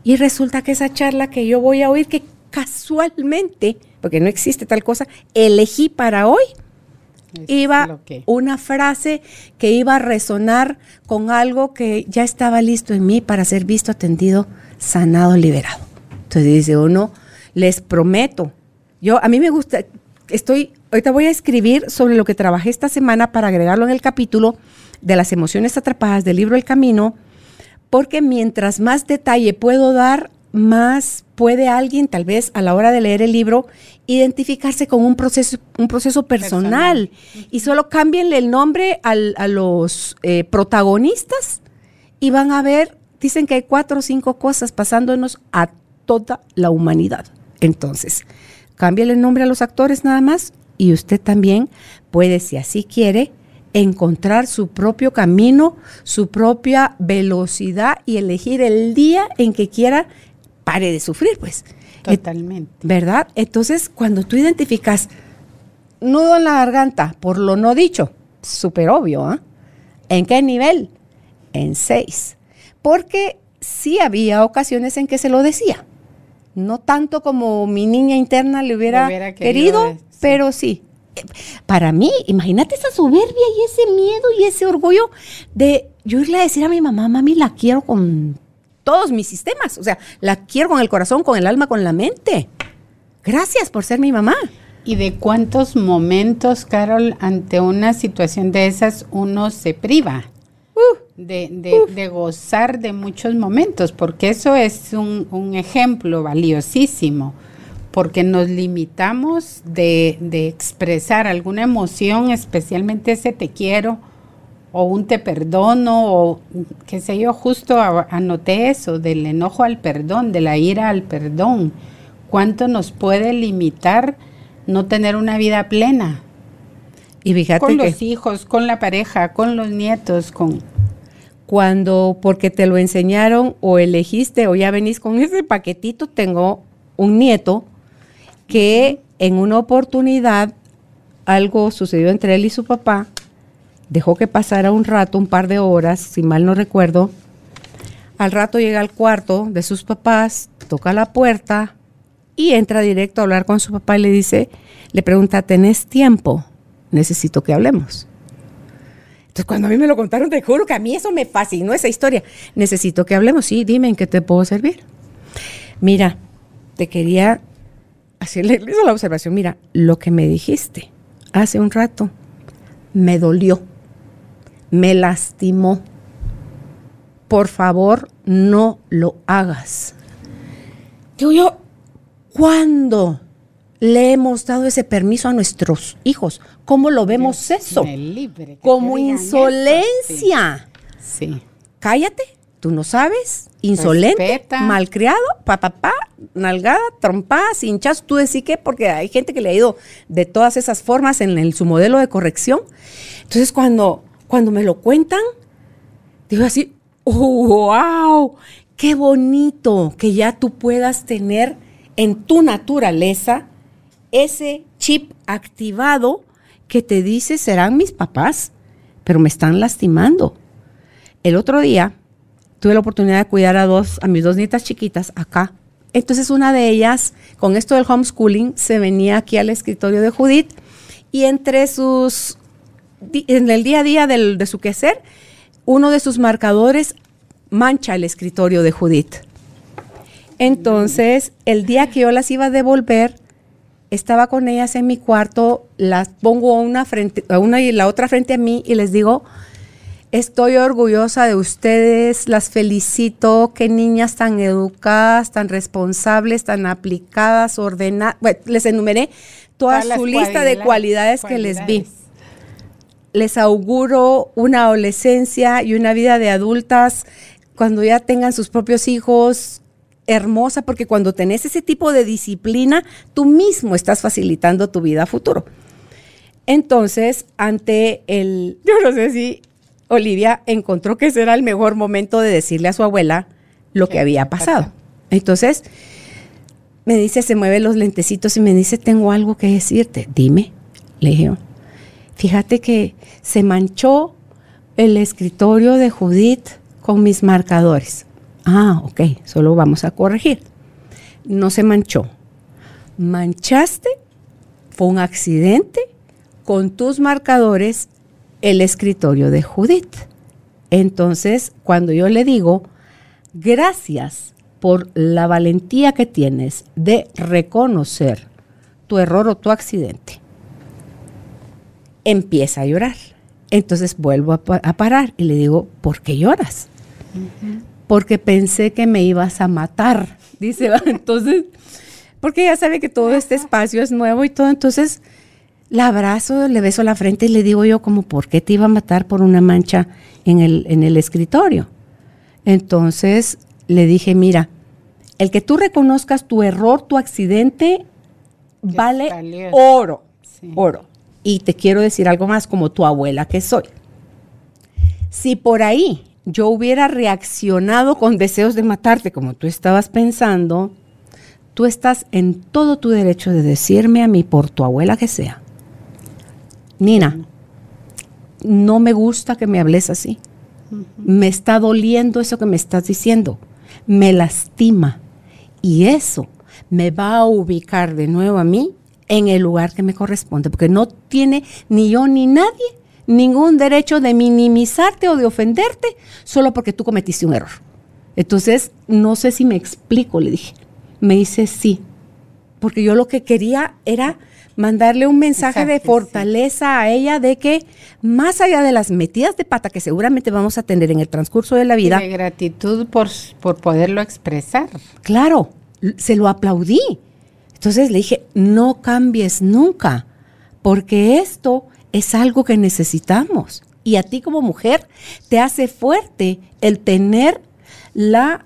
Y resulta que esa charla que yo voy a oír, que casualmente, porque no existe tal cosa, elegí para hoy, iba una frase que iba a resonar con algo que ya estaba listo en mí para ser visto, atendido, sanado, liberado. Entonces dice uno, les prometo, yo a mí me gusta, estoy ahorita voy a escribir sobre lo que trabajé esta semana para agregarlo en el capítulo de las emociones atrapadas del libro El Camino, porque mientras más detalle puedo dar, más puede alguien tal vez a la hora de leer el libro identificarse con un proceso, un proceso personal. Y solo cámbienle el nombre a los eh, protagonistas y van a ver, dicen que hay cuatro o cinco cosas pasándonos a toda la humanidad. Entonces, cámbiale el nombre a los actores nada más y usted también puede, si así quiere, encontrar su propio camino, su propia velocidad y elegir el día en que quiera pare de sufrir, pues. Totalmente. ¿Verdad? Entonces, cuando tú identificas nudo en la garganta por lo no dicho, súper obvio, ¿ah? ¿En qué nivel? En seis. Porque sí había ocasiones en que se lo decía. No tanto como mi niña interna le hubiera, querido, pero sí. Para mí, imagínate esa soberbia y ese miedo y ese orgullo de yo irle a decir a mi mamá, mami, la quiero con todos mis sistemas. O sea, la quiero con el corazón, con el alma, con la mente. Gracias por ser mi mamá. ¿Y de cuántos momentos, Carol, ante una situación de esas uno se priva? Uh, de, gozar de muchos momentos, porque eso es un, un ejemplo valiosísimo, porque nos limitamos de, de expresar alguna emoción, especialmente ese te quiero, o un te perdono, o qué sé yo, justo anoté eso, del enojo al perdón, de la ira al perdón. ¿Cuánto nos puede limitar no tener una vida plena? Y fíjate con los hijos, con la pareja, con los nietos, con cuando porque te lo enseñaron o elegiste o ya venís con ese paquetito, tengo un nieto que en una oportunidad algo sucedió entre él y su papá dejó que pasara un rato, un par de horas, si mal no recuerdo. Al rato llega al cuarto de sus papás, toca la puerta y entra directo a hablar con su papá y le dice, le pregunta, ¿tenés tiempo? Necesito que hablemos. Entonces cuando a mí me lo contaron, te juro que a mí eso me fascinó, esa historia. Necesito que hablemos, sí, dime en qué te puedo servir. Mira, te quería hacerle la observación, mira, lo que me dijiste hace un rato me dolió me lastimó. Por favor, no lo hagas. Digo yo, ¿cuándo le hemos dado ese permiso a nuestros hijos? ¿Cómo lo vemos eso? Como insolencia. Sí. Cállate, tú no sabes, insolente, malcriado, papá, nalgada, trompada, hinchas, tú decís que, porque hay gente que le ha ido de todas esas formas en su modelo de corrección. Entonces, cuando cuando me lo cuentan, digo así, wow, qué bonito que ya tú puedas tener en tu naturaleza ese chip activado que te dice serán mis papás, pero me están lastimando. El otro día tuve la oportunidad de cuidar a dos, a mis dos nietas chiquitas acá. Entonces una de ellas, con esto del homeschooling, se venía aquí al escritorio de Judith y entre sus en el día a día de su quehacer, uno de sus marcadores mancha el escritorio de Judith. Entonces, el día que yo las iba a devolver, estaba con ellas en mi cuarto, las pongo una frente, a una y la otra frente a mí y les digo, estoy orgullosa de ustedes, las felicito, qué niñas tan educadas, tan responsables, tan aplicadas, ordenadas. Bueno, les enumeré toda su lista de cualidades que les vi les auguro una adolescencia y una vida de adultas cuando ya tengan sus propios hijos hermosa, porque cuando tenés ese tipo de disciplina, tú mismo estás facilitando tu vida a futuro. Entonces, ante el, yo no sé si Olivia encontró que ese era el mejor momento de decirle a su abuela lo que había pasado. Entonces, me dice, se mueve los lentecitos y me dice, tengo algo que decirte. Dime, le dije, Fíjate que se manchó el escritorio de Judith con mis marcadores. Ah, ok, solo vamos a corregir. No se manchó. Manchaste, fue un accidente con tus marcadores el escritorio de Judith. Entonces, cuando yo le digo, gracias por la valentía que tienes de reconocer tu error o tu accidente empieza a llorar. Entonces vuelvo a, parar y le digo, ¿por qué lloras? porque pensé que me ibas a matar. Dice, entonces, porque ya sabe que todo este espacio es nuevo y todo, entonces la abrazo, le beso la frente y le digo yo como, ¿por qué te iba a matar por una mancha en el, en el escritorio? Entonces le dije, mira, el que tú reconozcas tu error, tu accidente, vale oro, oro. Y te quiero decir algo más como tu abuela que soy. Si por ahí yo hubiera reaccionado con deseos de matarte como tú estabas pensando, tú estás en todo tu derecho de decirme a mí por tu abuela que sea. Nina, no me gusta que me hables así. Me está doliendo eso que me estás diciendo. Me lastima. Y eso me va a ubicar de nuevo a mí en el lugar que me corresponde, porque no tiene ni yo ni nadie ningún derecho de minimizarte o de ofenderte solo porque tú cometiste un error. Entonces, no sé si me explico, le dije. Me dice sí, porque yo lo que quería era mandarle un mensaje de fortaleza a ella de que más allá de las metidas de pata que seguramente vamos a tener en el transcurso de la vida. de gratitud por, por poderlo expresar. Claro, se lo aplaudí. Entonces le dije, no cambies nunca, porque esto es algo que necesitamos. Y a ti como mujer te hace fuerte el tener la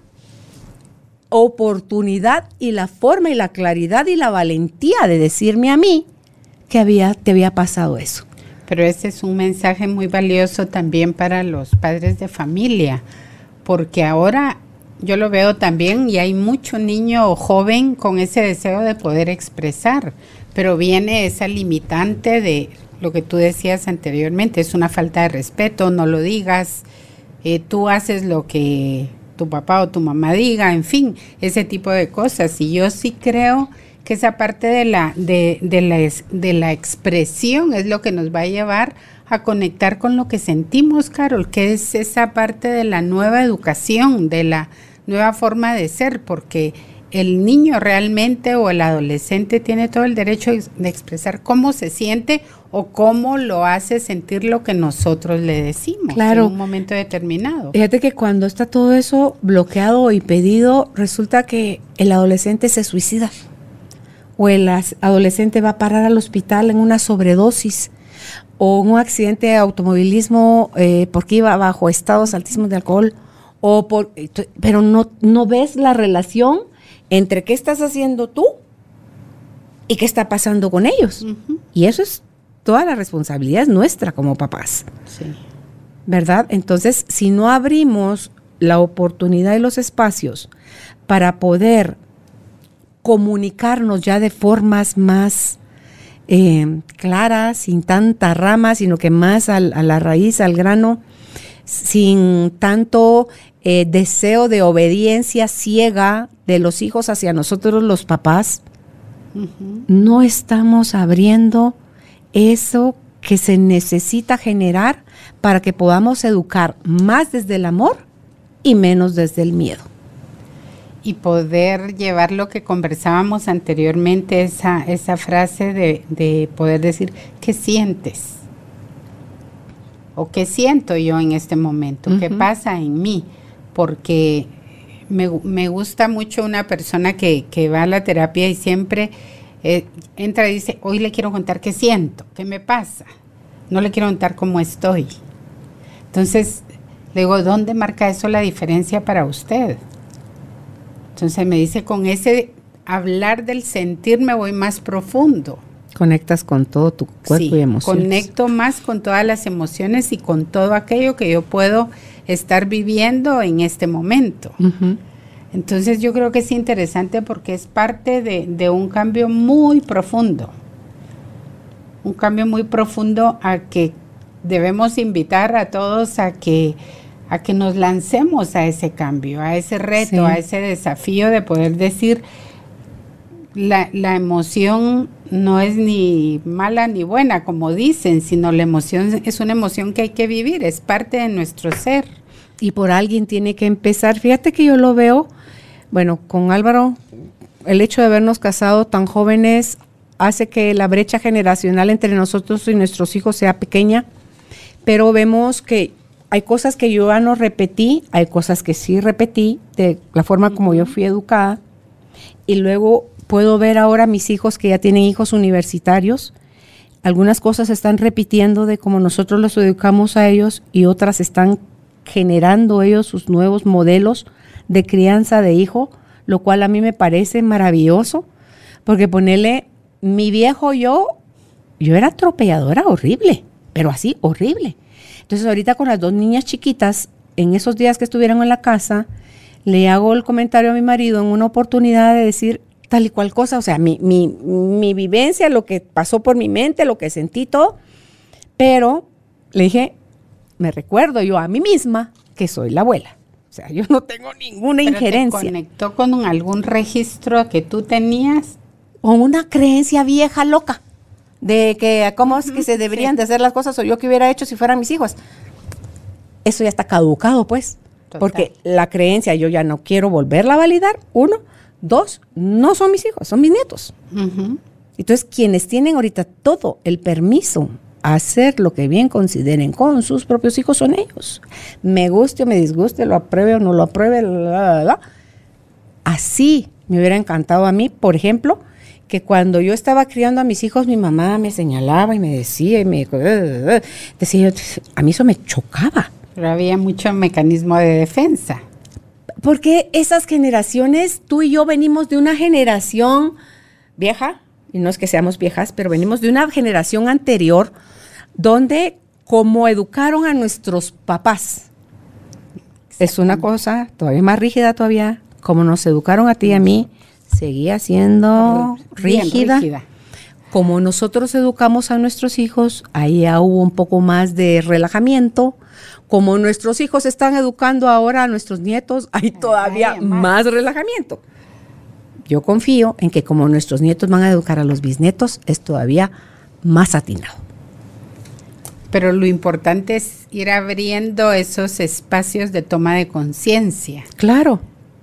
oportunidad y la forma y la claridad y la valentía de decirme a mí que había, te había pasado eso. Pero ese es un mensaje muy valioso también para los padres de familia, porque ahora yo lo veo también y hay mucho niño joven con ese deseo de poder expresar, pero viene esa limitante de lo que tú decías anteriormente, es una falta de respeto, no lo digas, eh, tú haces lo que tu papá o tu mamá diga, en fin, ese tipo de cosas. Y yo sí creo que esa parte de la, de, de, la, de la expresión es lo que nos va a llevar a conectar con lo que sentimos, Carol, que es esa parte de la nueva educación, de la nueva forma de ser, porque el niño realmente o el adolescente tiene todo el derecho de expresar cómo se siente o cómo lo hace sentir lo que nosotros le decimos claro. en un momento determinado. Fíjate que cuando está todo eso bloqueado y pedido, resulta que el adolescente se suicida o el adolescente va a parar al hospital en una sobredosis o un accidente de automovilismo eh, porque iba bajo estados altísimos de alcohol o por, pero no, no ves la relación entre qué estás haciendo tú y qué está pasando con ellos. Y eso es toda la responsabilidad es nuestra como papás. Sí. ¿Verdad? Entonces, si no abrimos la oportunidad y los espacios para poder comunicarnos ya de formas más eh, claras, sin tanta rama, sino que más a la raíz, al grano, sin tanto eh, deseo de obediencia ciega de los hijos hacia nosotros los papás, no estamos abriendo eso que se necesita generar para que podamos educar más desde el amor y menos desde el miedo. Y poder llevar lo que conversábamos anteriormente, esa, esa frase de, de poder decir, ¿qué sientes? ¿O qué siento yo en este momento? ¿Qué pasa en mí? Porque me, me, gusta mucho una persona que, que, va a la terapia y siempre eh, entra y dice, hoy le quiero contar qué siento, qué me pasa. No le quiero contar cómo estoy. Entonces, le digo, ¿dónde marca eso la diferencia para usted? Entonces me dice, con ese hablar del sentir me voy más profundo. Conectas con todo tu cuerpo y emociones. Conecto más con todas las emociones y con todo aquello que yo puedo estar viviendo en este momento. Entonces yo creo que es interesante porque es parte de, de, un cambio muy profundo. Un cambio muy profundo a que debemos invitar a todos a que, a que nos lancemos a ese cambio, a ese reto, a ese desafío de poder decir, la, la, emoción no es ni mala ni buena, como dicen, sino la emoción es una emoción que hay que vivir, es parte de nuestro ser. Y por alguien tiene que empezar. Fíjate que yo lo veo, bueno, con Álvaro, el hecho de habernos casado tan jóvenes hace que la brecha generacional entre nosotros y nuestros hijos sea pequeña, pero vemos que hay cosas que yo ya no repetí, hay cosas que sí repetí de la forma como yo fui educada. Y luego puedo ver ahora mis hijos que ya tienen hijos universitarios. Algunas cosas están repitiendo de cómo nosotros los educamos a ellos y otras están generando ellos sus nuevos modelos de crianza de hijo, lo cual a mí me parece maravilloso, porque ponerle mi viejo yo, yo era atropelladora horrible, pero así horrible. Entonces ahorita con las dos niñas chiquitas, en esos días que estuvieron en la casa, le hago el comentario a mi marido en una oportunidad de decir tal y cual cosa, o sea, mi, mi, mi vivencia, lo que pasó por mi mente, lo que sentí todo, pero le dije, me recuerdo yo a mí misma que soy la abuela. O sea, yo no tengo ninguna injerencia. ¿Te conectó con algún registro que tú tenías? O una creencia vieja loca de que cómo es que se deberían de hacer las cosas o yo que hubiera hecho si fueran mis hijos. Eso ya está caducado, pues. Porque la creencia yo ya no quiero volverla a validar, uno. Dos, no son mis hijos, son mis nietos. Entonces, quienes tienen ahorita todo el permiso hacer lo que bien consideren con sus propios hijos son ellos. Me guste o me disguste, lo apruebe o no lo apruebe, así me hubiera encantado a mí, por ejemplo, que cuando yo estaba criando a mis hijos, mi mamá me señalaba y me decía, y me decía, a mí eso me chocaba. Pero había mucho mecanismo de defensa. Porque esas generaciones, tú y yo venimos de una generación vieja, y no es que seamos viejas, pero venimos de una generación anterior donde como educaron a nuestros papás, es una cosa todavía más rígida todavía, como nos educaron a ti y a mí, seguía siendo rígida. rígida. Como nosotros educamos a nuestros hijos, ahí ya hubo un poco más de relajamiento. Como nuestros hijos están educando ahora a nuestros nietos, hay todavía más relajamiento. Yo confío en que como nuestros nietos van a educar a los bisnietos, es todavía más atinado. Pero lo importante es ir abriendo esos espacios de toma de conciencia. Claro.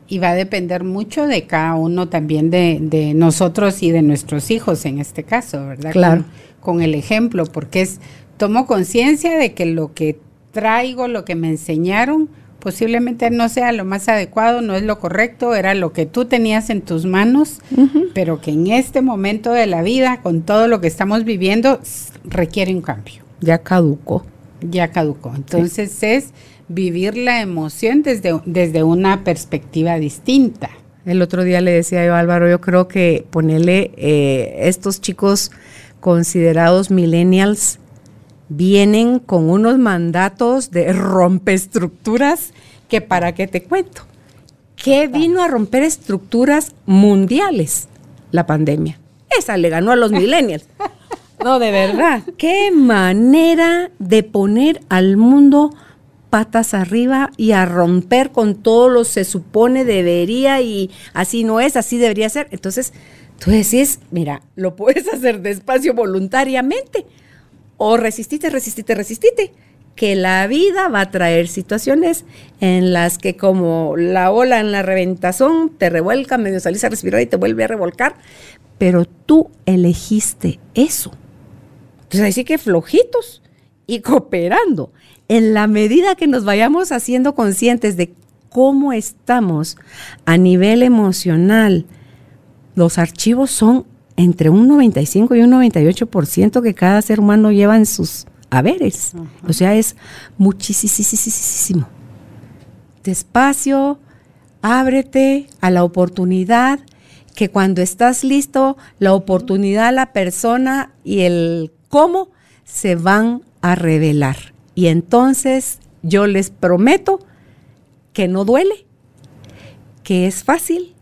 Y va a depender mucho de cada uno también de, nosotros y de nuestros hijos en este caso, ¿verdad? Claro. Con, con el ejemplo, porque es, tomo conciencia de que lo que traigo, lo que me enseñaron, posiblemente no sea lo más adecuado, no es lo correcto, era lo que tú tenías en tus manos, pero que en este momento de la vida, con todo lo que estamos viviendo, requiere un cambio ya caducó. Ya caducó. Entonces es vivir la emoción desde, desde una perspectiva distinta. El otro día le decía yo a Álvaro, yo creo que ponerle eh, estos chicos considerados millennials vienen con unos mandatos de rompeestructuras que para qué te cuento. ¿Qué vino a romper estructuras mundiales? La pandemia. Esa le ganó a los millennials. No, de verdad. Qué manera de poner al mundo patas arriba y a romper con todo lo se supone debería y así no es, así debería ser. Entonces, tú decís, mira, lo puedes hacer despacio voluntariamente o resistite, resistite, resistite, que la vida va a traer situaciones en las que como la ola en la reventazón te revuelca, medio salís a respirar y te vuelve a revolcar, pero tú elegiste eso. Entonces, así que flojitos y cooperando. En la medida que nos vayamos haciendo conscientes de cómo estamos a nivel emocional, los archivos son entre un 95 y un 98% que cada ser humano lleva en sus haberes. O sea, es muchísimo. Despacio, ábrete a la oportunidad, que cuando estás listo, la oportunidad, la persona y el cómo se van a revelar. Y entonces yo les prometo que no duele, que es fácil,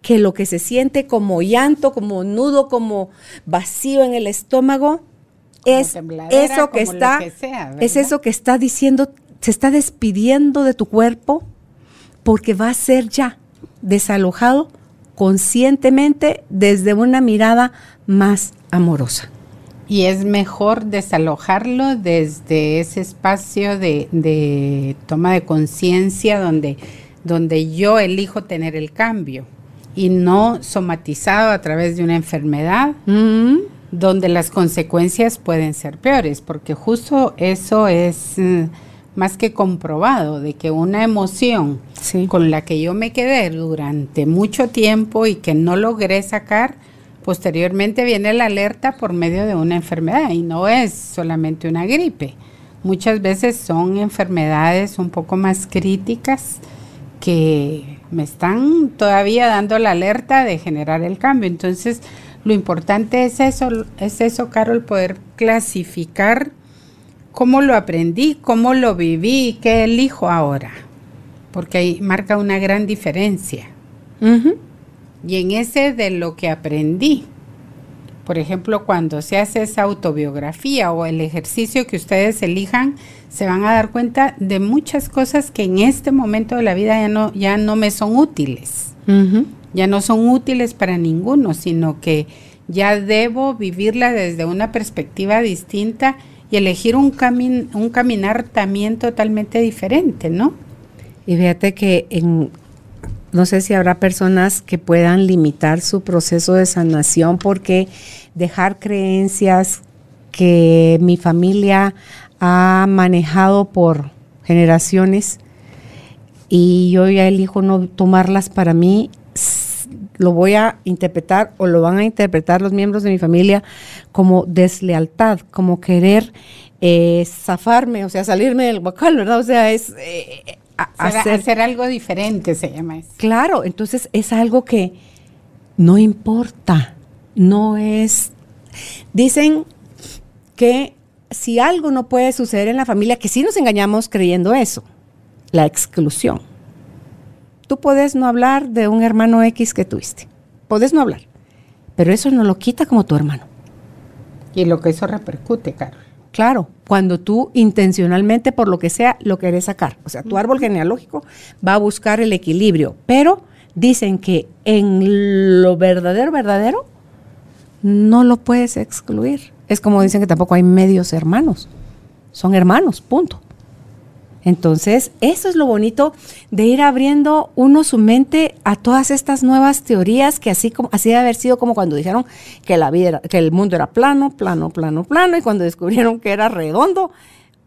que lo que se siente como llanto, como nudo, como vacío en el estómago, es eso que está, es eso que está diciendo, se está despidiendo de tu cuerpo porque va a ser ya desalojado conscientemente desde una mirada más amorosa. Y es mejor desalojarlo desde ese espacio de, toma de conciencia donde, donde yo elijo tener el cambio y no somatizado a través de una enfermedad mm. donde las consecuencias pueden ser peores, porque justo eso es mm, más que comprobado de que una emoción con la que yo me quedé durante mucho tiempo y que no logré sacar, posteriormente viene la alerta por medio de una enfermedad y no es solamente una gripe. Muchas veces son enfermedades un poco más críticas que me están todavía dando la alerta de generar el cambio. Entonces, lo importante es eso, es eso, Carol, poder clasificar cómo lo aprendí, cómo lo viví, qué elijo ahora, porque ahí marca una gran diferencia. Y en ese de lo que aprendí, por ejemplo, cuando se hace esa autobiografía o el ejercicio que ustedes elijan, se van a dar cuenta de muchas cosas que en este momento de la vida ya no, ya no me son útiles. Ya no son útiles para ninguno, sino que ya debo vivirla desde una perspectiva distinta y elegir un, un caminar también totalmente diferente, ¿no? Y fíjate que en, no sé si habrá personas que puedan limitar su proceso de sanación porque dejar creencias que mi familia ha manejado por generaciones y yo ya elijo no tomarlas para mí, lo voy a interpretar o lo van a interpretar los miembros de mi familia como deslealtad, como querer eh, zafarme, o sea, salirme del guacal, ¿verdad? O sea, es... Eh, hacer, algo diferente se llama eso. Claro, entonces es algo que no importa, no es... Dicen que si algo no puede suceder en la familia, que sí nos engañamos creyendo eso, la exclusión. Tú puedes no hablar de un hermano X que tuviste. Puedes no hablar. Pero eso no lo quita como tu hermano. Y lo que eso repercute, Carol. Claro, cuando tú intencionalmente, por lo que sea, lo querés sacar. O sea, tu árbol genealógico va a buscar el equilibrio. Pero dicen que en lo verdadero, verdadero, no lo puedes excluir. Es como dicen que tampoco hay medios hermanos. Son hermanos, punto. Entonces, eso es lo bonito de ir abriendo uno su mente a todas estas nuevas teorías que así como así debe haber sido como cuando dijeron que la vida que el mundo era plano, plano, plano, plano y cuando descubrieron que era redondo,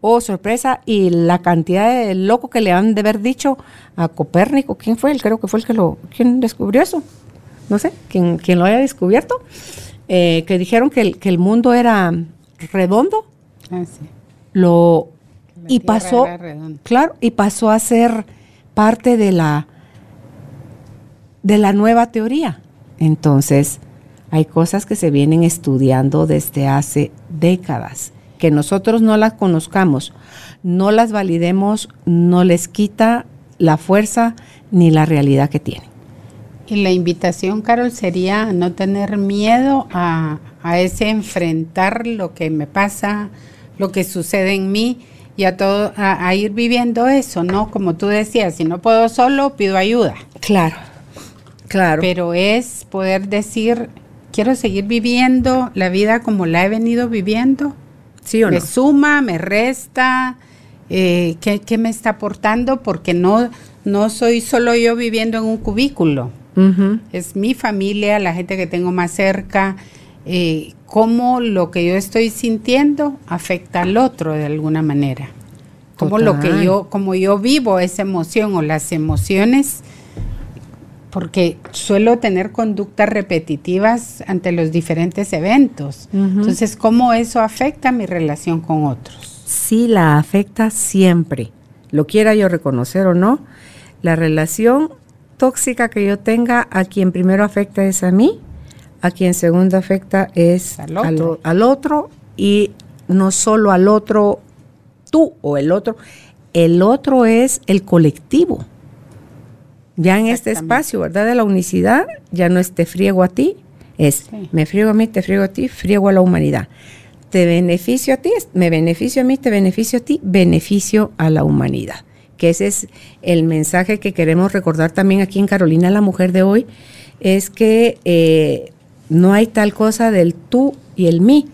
oh sorpresa y la cantidad de loco que le han de haber dicho a Copérnico, ¿quién fue? Él creo que fue el que lo quién descubrió eso. No sé, quién, lo haya descubierto, eh, que dijeron que el, que el mundo era redondo. Ah, sí. Lo y pasó, claro, y pasó a ser parte de la de la nueva teoría. Entonces, hay cosas que se vienen estudiando desde hace décadas, que nosotros no las conozcamos, no las validemos, no les quita la fuerza ni la realidad que tienen. Y la invitación, Carol, sería no tener miedo a, a ese enfrentar lo que me pasa, lo que sucede en mí, y a, todo, a, ir viviendo eso, ¿no? Como tú decías, si no puedo solo, pido ayuda. Claro, claro. Pero es poder decir, quiero seguir viviendo la vida como la he venido viviendo. Sí o me suma, me resta, eh, ¿qué, me está aportando? Porque no, no soy solo yo viviendo en un cubículo. Es mi familia, la gente que tengo más cerca, eh, cómo lo que yo estoy sintiendo afecta al otro de alguna manera. Como lo que yo, como yo vivo esa emoción o las emociones, porque suelo tener conductas repetitivas ante los diferentes eventos. Entonces, ¿cómo eso afecta mi relación con otros? Sí, la afecta siempre, lo quiera yo reconocer o no. La relación tóxica que yo tenga a quien primero afecta es a mí a quien segundo afecta es al otro. y no solo al otro tú o el otro, el otro es el colectivo. Ya en este espacio, ¿verdad? De la unicidad, ya no es te friego a ti, es me friego a mí, te friego a ti, friego a la humanidad. Te beneficio a ti, me beneficio a mí, te beneficio a ti, beneficio a la humanidad. Que ese es el mensaje que queremos recordar también aquí en Carolina, la mujer de hoy, es que eh, no hay tal cosa del tú y el mí.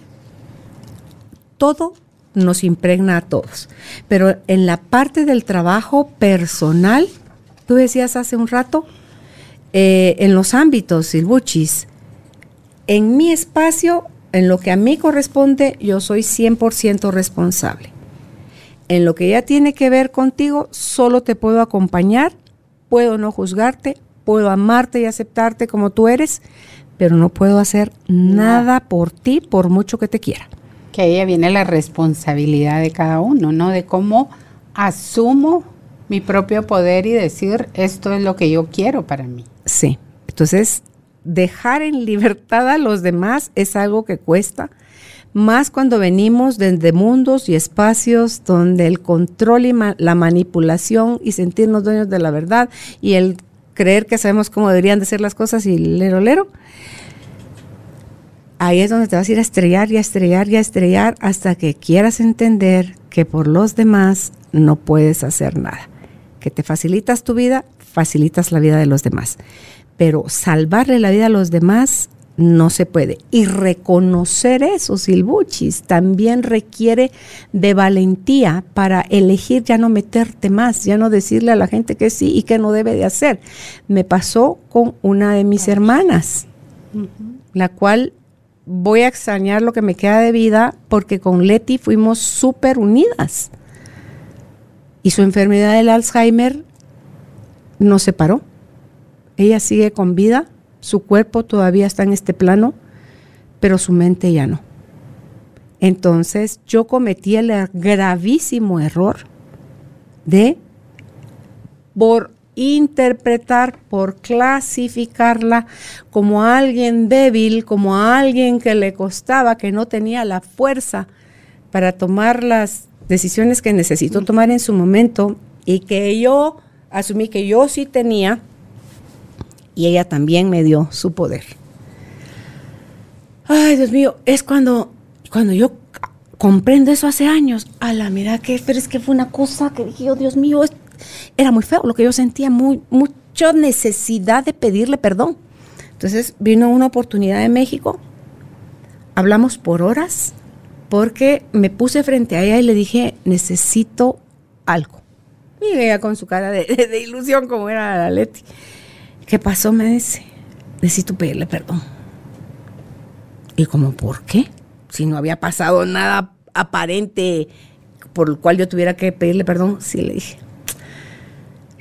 Todo nos impregna a todos. Pero en la parte del trabajo personal, tú decías hace un rato, eh, en los ámbitos, Silbuchis, en mi espacio, en lo que a mí corresponde, yo soy 100% responsable. En lo que ya tiene que ver contigo, solo te puedo acompañar, puedo no juzgarte, puedo amarte y aceptarte como tú eres, pero no puedo hacer nada por ti por mucho que te quiera. Que ahí viene la responsabilidad de cada uno, ¿no? De cómo asumo mi propio poder y decir, esto es lo que yo quiero para mí. Sí, entonces dejar en libertad a los demás es algo que cuesta, más cuando venimos desde mundos y espacios donde el control y la manipulación y sentirnos dueños de la verdad y el creer que sabemos cómo deberían de ser las cosas y lero lero. Ahí es donde te vas a ir a estrellar y a estrellar y a estrellar hasta que quieras entender que por los demás no puedes hacer nada. Que te facilitas tu vida, facilitas la vida de los demás pero salvarle la vida a los demás no se puede. Y reconocer eso, Silbuchis, también requiere de valentía para elegir ya no meterte más, ya no decirle a la gente que sí y que no debe de hacer. Me pasó con una de mis hermanas, la cual voy a extrañar lo que me queda de vida porque con Leti fuimos súper unidas. Y su enfermedad del Alzheimer nos separó ella sigue con vida, su cuerpo todavía está en este plano, pero su mente ya no. Entonces yo cometí el gravísimo error de, por interpretar, por clasificarla como alguien débil, como alguien que le costaba, que no tenía la fuerza para tomar las decisiones que necesitó tomar en su momento y que yo asumí que yo sí tenía y ella también me dio su poder. Ay, Dios mío, es cuando, cuando yo comprendo eso hace años. A la mira que, pero es que fue una cosa que dije, oh Dios mío, era muy feo lo que yo sentía, muy, mucha necesidad de pedirle perdón. Entonces vino una oportunidad de México, hablamos por horas, porque me puse frente a ella y le dije, necesito algo. Y ella con su cara de, de ilusión como era la Leti. ¿Qué pasó? Me dice. Necesito pedirle perdón. Y como, ¿por qué? Si no había pasado nada aparente por el cual yo tuviera que pedirle perdón, sí le dije.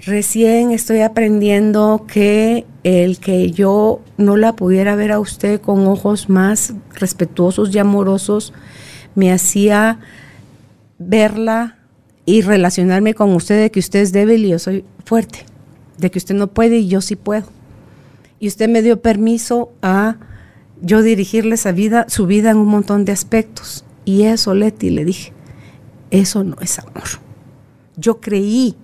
Recién estoy aprendiendo que el que yo no la pudiera ver a usted con ojos más respetuosos y amorosos me hacía verla y relacionarme con usted de que usted es débil y yo soy fuerte de que usted no puede y yo sí puedo. Y usted me dio permiso a yo dirigirle esa vida, su vida en un montón de aspectos. Y eso, Leti, le dije, eso no es amor. Yo creí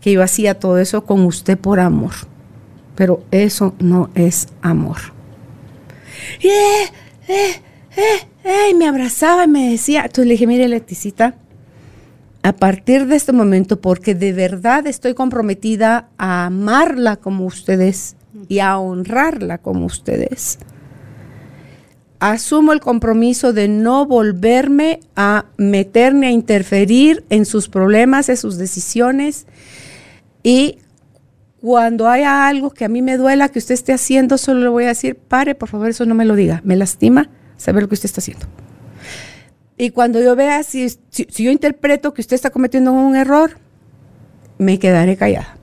que yo hacía todo eso con usted por amor, pero eso no es amor. Y eh, eh, eh, eh me abrazaba y me decía, entonces le dije, mire, Leticita, a partir de este momento, porque de verdad estoy comprometida a amarla como ustedes y a honrarla como ustedes. Asumo el compromiso de no volverme a meterme a interferir en sus problemas, en sus decisiones. Y cuando haya algo que a mí me duela que usted esté haciendo, solo le voy a decir, pare, por favor, eso no me lo diga. Me lastima saber lo que usted está haciendo. Y cuando yo vea, si, si, yo interpreto que usted está cometiendo un error, me quedaré callada.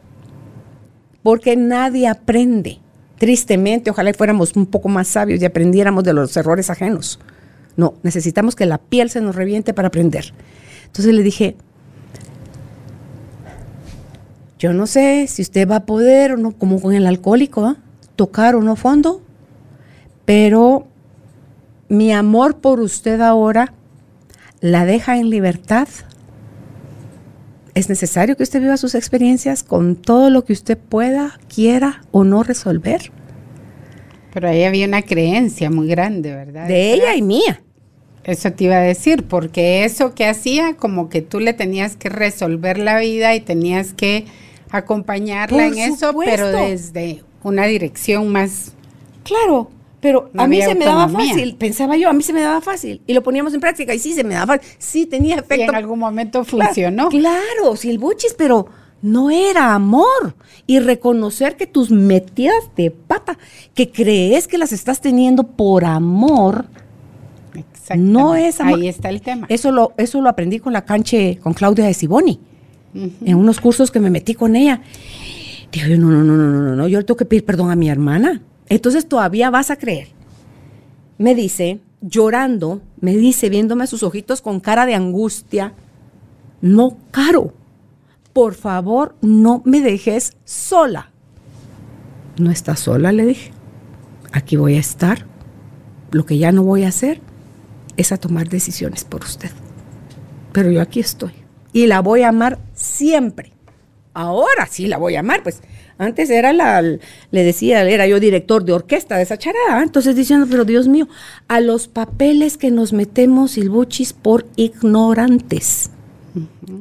Porque nadie aprende. Tristemente, ojalá fuéramos un poco más sabios y aprendiéramos de los errores ajenos. No, necesitamos que la piel se nos reviente para aprender. Entonces le dije, yo no sé si usted va a poder o no, como con el alcohólico, tocar o no fondo, pero mi amor por usted ahora la deja en libertad. Es necesario que usted viva sus experiencias con todo lo que usted pueda, quiera o no resolver. Pero ahí había una creencia muy grande, ¿verdad? De ella y mía. Eso te iba a decir, porque eso que hacía, como que tú le tenías que resolver la vida y tenías que acompañarla en eso, pero desde una dirección más. Claro, pero a mí se me daba fácil, pensaba yo, a mí se me daba fácil. Y lo poníamos en práctica y sí, se me daba fácil. Sí, tenía efecto. Y en algún momento funcionó. Claro, sí, el buchis, pero no era amor. Y reconocer que tus metidas de pata, que crees que las estás teniendo por amor, No es amor. Ahí está el tema. Eso lo, eso lo aprendí con la canche, con Claudia de Siboni, en unos cursos que me metí con ella. Dije, no, no, no, no, no, no, yo le tengo que pedir perdón a mi hermana. Entonces todavía vas a creer. Me dice, llorando, me dice, viéndome sus ojitos con cara de angustia, no, Caro, por favor, no me dejes sola. No estás sola, le dije. Aquí voy a estar. Lo que ya no voy a hacer es a tomar decisiones por usted. Pero yo aquí estoy. Y la voy a amar siempre. Ahora sí la voy a amar, pues antes era la, le decía, era yo director de orquesta de esa charada, entonces diciendo, pero Dios mío, a los papeles que nos metemos silbuchis por ignorantes.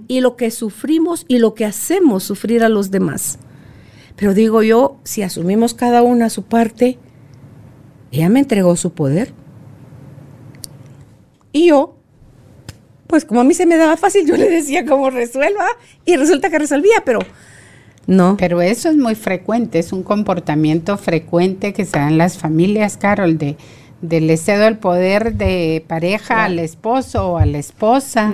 Y lo que sufrimos y lo que hacemos sufrir a los demás. Pero digo yo, si asumimos cada una su parte, ella me entregó su poder. Y yo, pues como a mí se me daba fácil, yo le decía cómo resuelva y resulta que resolvía, pero no. Pero eso es muy frecuente, es un comportamiento frecuente que se da en las familias, Carol, de, de le cedo el poder de pareja al esposo o a la esposa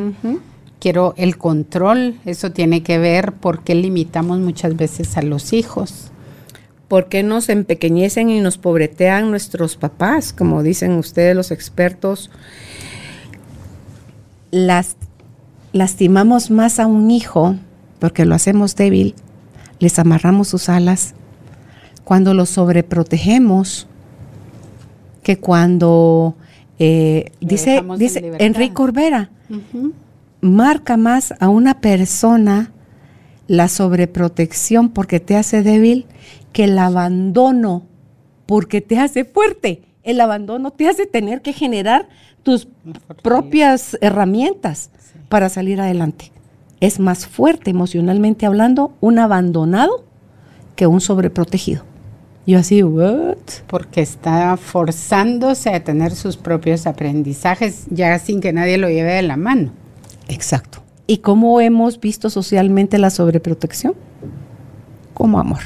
quiero el control, eso tiene que ver por qué limitamos muchas veces a los hijos. ¿Por qué nos empequeñecen y nos pobretean nuestros papás, como dicen ustedes los expertos? Las, lastimamos más a un hijo porque lo hacemos débil, les amarramos sus alas, cuando lo sobreprotegemos, que cuando eh, dice, dice Enrique Corbera, marca más a una persona la sobreprotección porque te hace débil que el abandono porque te hace fuerte. El abandono te hace tener que generar tus propias herramientas para salir adelante. Es más fuerte emocionalmente hablando un abandonado que un sobreprotegido. Yo así, ¿what? Porque está forzándose a tener sus propios aprendizajes ya sin que nadie lo lleve de la mano. Exacto. ¿Y cómo hemos visto socialmente la sobreprotección? Como amor.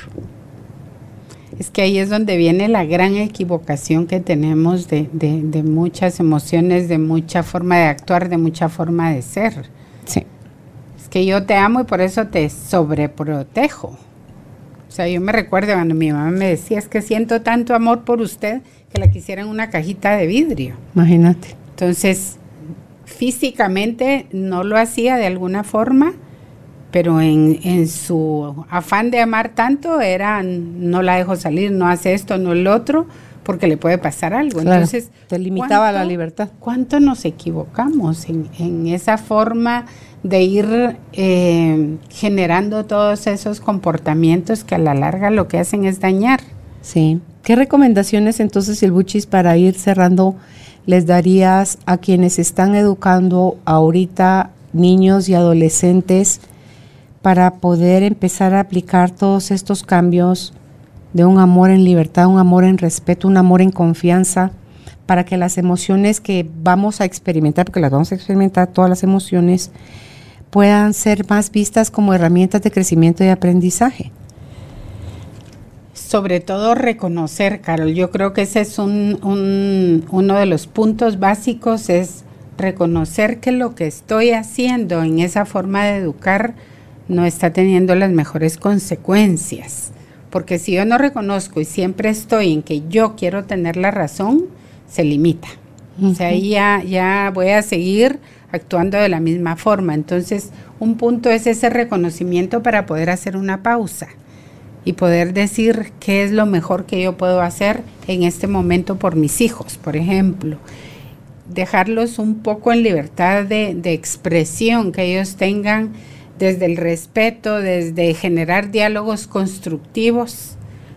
Es que ahí es donde viene la gran equivocación que tenemos de, de, muchas emociones, de mucha forma de actuar, de mucha forma de ser. Sí. Es que yo te amo y por eso te sobreprotejo. O sea, yo me recuerdo cuando mi mamá me decía, es que siento tanto amor por usted que la quisiera en una cajita de vidrio. Imagínate. Entonces, físicamente no lo hacía de alguna forma, pero en, su afán de amar tanto era no la dejo salir, no hace esto, no el otro, porque le puede pasar algo. Entonces, te limitaba la libertad. ¿Cuánto nos equivocamos en, esa forma de ir eh, generando todos esos comportamientos que a la larga lo que hacen es dañar? Sí. ¿Qué recomendaciones entonces, el Buchis, para ir cerrando les darías a quienes están educando ahorita niños y adolescentes para poder empezar a aplicar todos estos cambios de un amor en libertad, un amor en respeto, un amor en confianza, para que las emociones que vamos a experimentar, porque las vamos a experimentar todas las emociones, puedan ser más vistas como herramientas de crecimiento y aprendizaje? sobre todo reconocer, Carol, yo creo que ese es un, uno de los puntos básicos, es reconocer que lo que estoy haciendo en esa forma de educar no está teniendo las mejores consecuencias. Porque si yo no reconozco y siempre estoy en que yo quiero tener la razón, se limita. O sea, ya, ya voy a seguir actuando de la misma forma. Entonces, un punto es ese reconocimiento para poder hacer una pausa y poder decir qué es lo mejor que yo puedo hacer en este momento por mis hijos, por ejemplo. Dejarlos un poco en libertad de, expresión, que ellos tengan desde el respeto, desde generar diálogos constructivos.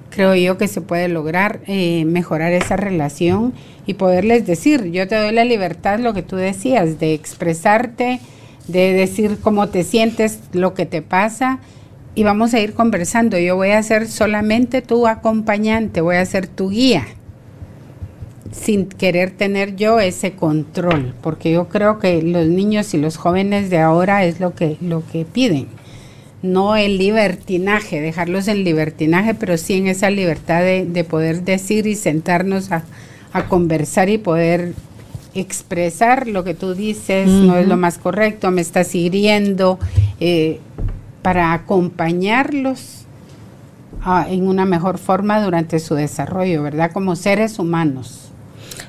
Creo yo que se puede lograr eh, mejorar esa relación y poderles decir, yo te doy la libertad, lo que tú decías, de expresarte, de decir cómo te sientes, lo que te pasa y vamos a ir conversando. Yo voy a ser solamente tu acompañante, voy a ser tu guía, sin querer tener yo ese control, porque yo creo que los niños y los jóvenes de ahora es lo que, lo que piden. No el libertinaje, dejarlos en libertinaje, pero sí en esa libertad de, poder decir y sentarnos a, a conversar y poder expresar lo que tú dices no es lo más correcto, me estás hiriendo, eh, para acompañarlos ah, en una mejor forma durante su desarrollo, ¿verdad? Como seres humanos.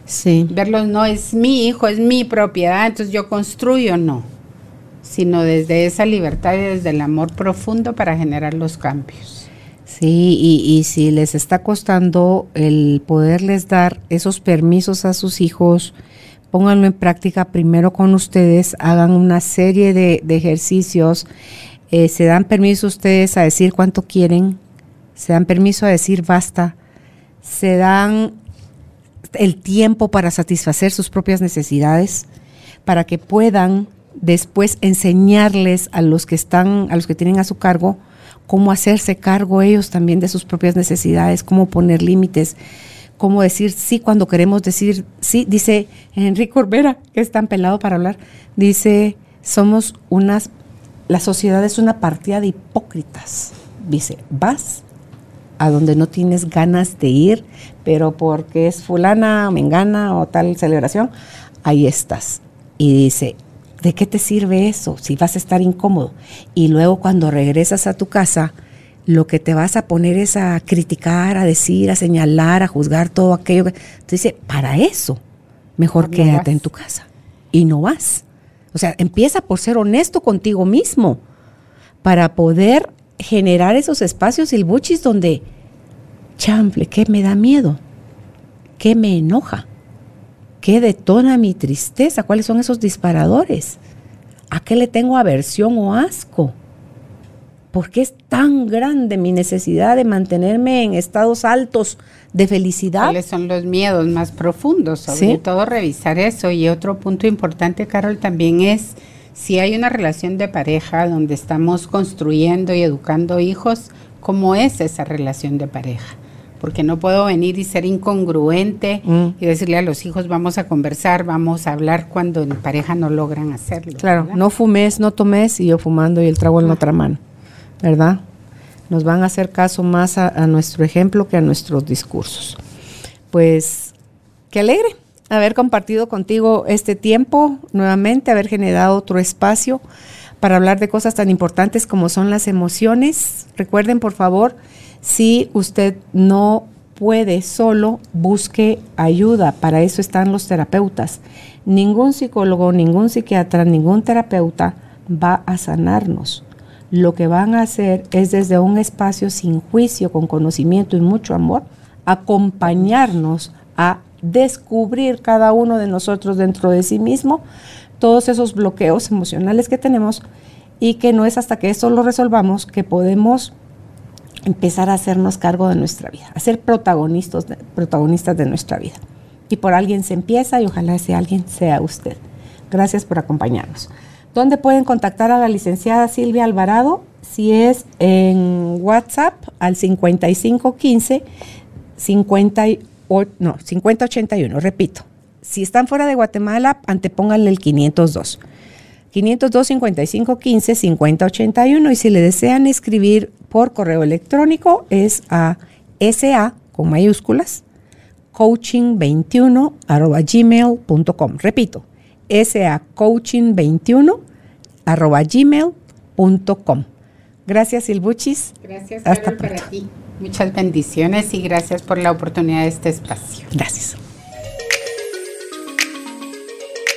Sí. Verlos no es mi hijo, es mi propiedad, entonces yo construyo, no, sino desde esa libertad y desde el amor profundo para generar los cambios. Sí, y, y si les está costando el poderles dar esos permisos a sus hijos, pónganlo en práctica primero con ustedes, hagan una serie de, ejercicios, eh, se dan permiso ustedes a decir cuánto quieren, se dan permiso a decir basta, se dan el tiempo para satisfacer sus propias necesidades, para que puedan después enseñarles a los que están, a los que tienen a su cargo, cómo hacerse cargo ellos también de sus propias necesidades, cómo poner límites, cómo decir sí cuando queremos decir sí. Dice Enrique Corbera, que es tan pelado para hablar, dice, somos unas, la sociedad es una partida de hipócritas. Dice, vas a donde no tienes ganas de ir, pero porque es fulana, o mengana o tal celebración, ahí estás. Y dice, ¿de qué te sirve eso si vas a estar incómodo? Y luego cuando regresas a tu casa, lo que te vas a poner es a criticar, a decir, a señalar, a juzgar todo aquello. Que, dice, para eso, mejor quédate en tu casa. Y no vas. O sea, empieza por ser honesto contigo mismo para poder generar esos espacios buchis donde, chample, ¿qué me da miedo? ¿Qué me enoja? ¿Qué detona mi tristeza? ¿Cuáles son esos disparadores? ¿A qué le tengo aversión o asco? ¿Por qué es tan grande mi necesidad de mantenerme en estados altos de felicidad? ¿Cuáles son los miedos más profundos? Sobre todo revisar eso. Y otro punto importante, Carol, también es si hay una relación de pareja donde estamos construyendo y educando hijos, ¿cómo es esa relación de pareja? Porque no puedo venir y ser incongruente mm. y decirle a los hijos vamos a conversar, vamos a hablar cuando en pareja no logran hacerlo. Claro, no fumes, no tomes y yo fumando y el trago en la otra mano. ¿verdad? Nos van a hacer caso más a, nuestro ejemplo que a nuestros discursos. Pues qué alegre haber compartido contigo este tiempo nuevamente, haber generado otro espacio para hablar de cosas tan importantes como son las emociones. Recuerden, por favor, si usted no puede solo, busque ayuda. Para eso están los terapeutas. Ningún psicólogo, ningún psiquiatra, ningún terapeuta va a sanarnos lo que van a hacer es desde un espacio sin juicio, con conocimiento y mucho amor, acompañarnos a descubrir cada uno de nosotros dentro de sí mismo todos esos bloqueos emocionales que tenemos y que no es hasta que eso lo resolvamos que podemos empezar a hacernos cargo de nuestra vida, a ser protagonistas, protagonistas de nuestra vida. Y por alguien se empieza y ojalá ese alguien sea usted. Gracias por acompañarnos. ¿Dónde pueden contactar a la licenciada Silvia Alvarado? Si es en WhatsApp al 5515 50, no, 5081, repito. Si están fuera de Guatemala, antepónganle el 502. 502 5515 5081 y si le desean escribir por correo electrónico es a sa con mayúsculas coaching21 gmail.com. Repito, sacoaching21 arroba gmail.com. Gracias, Silbuchis. Gracias, Hasta para ti. Muchas bendiciones y gracias por la oportunidad de este espacio. Gracias.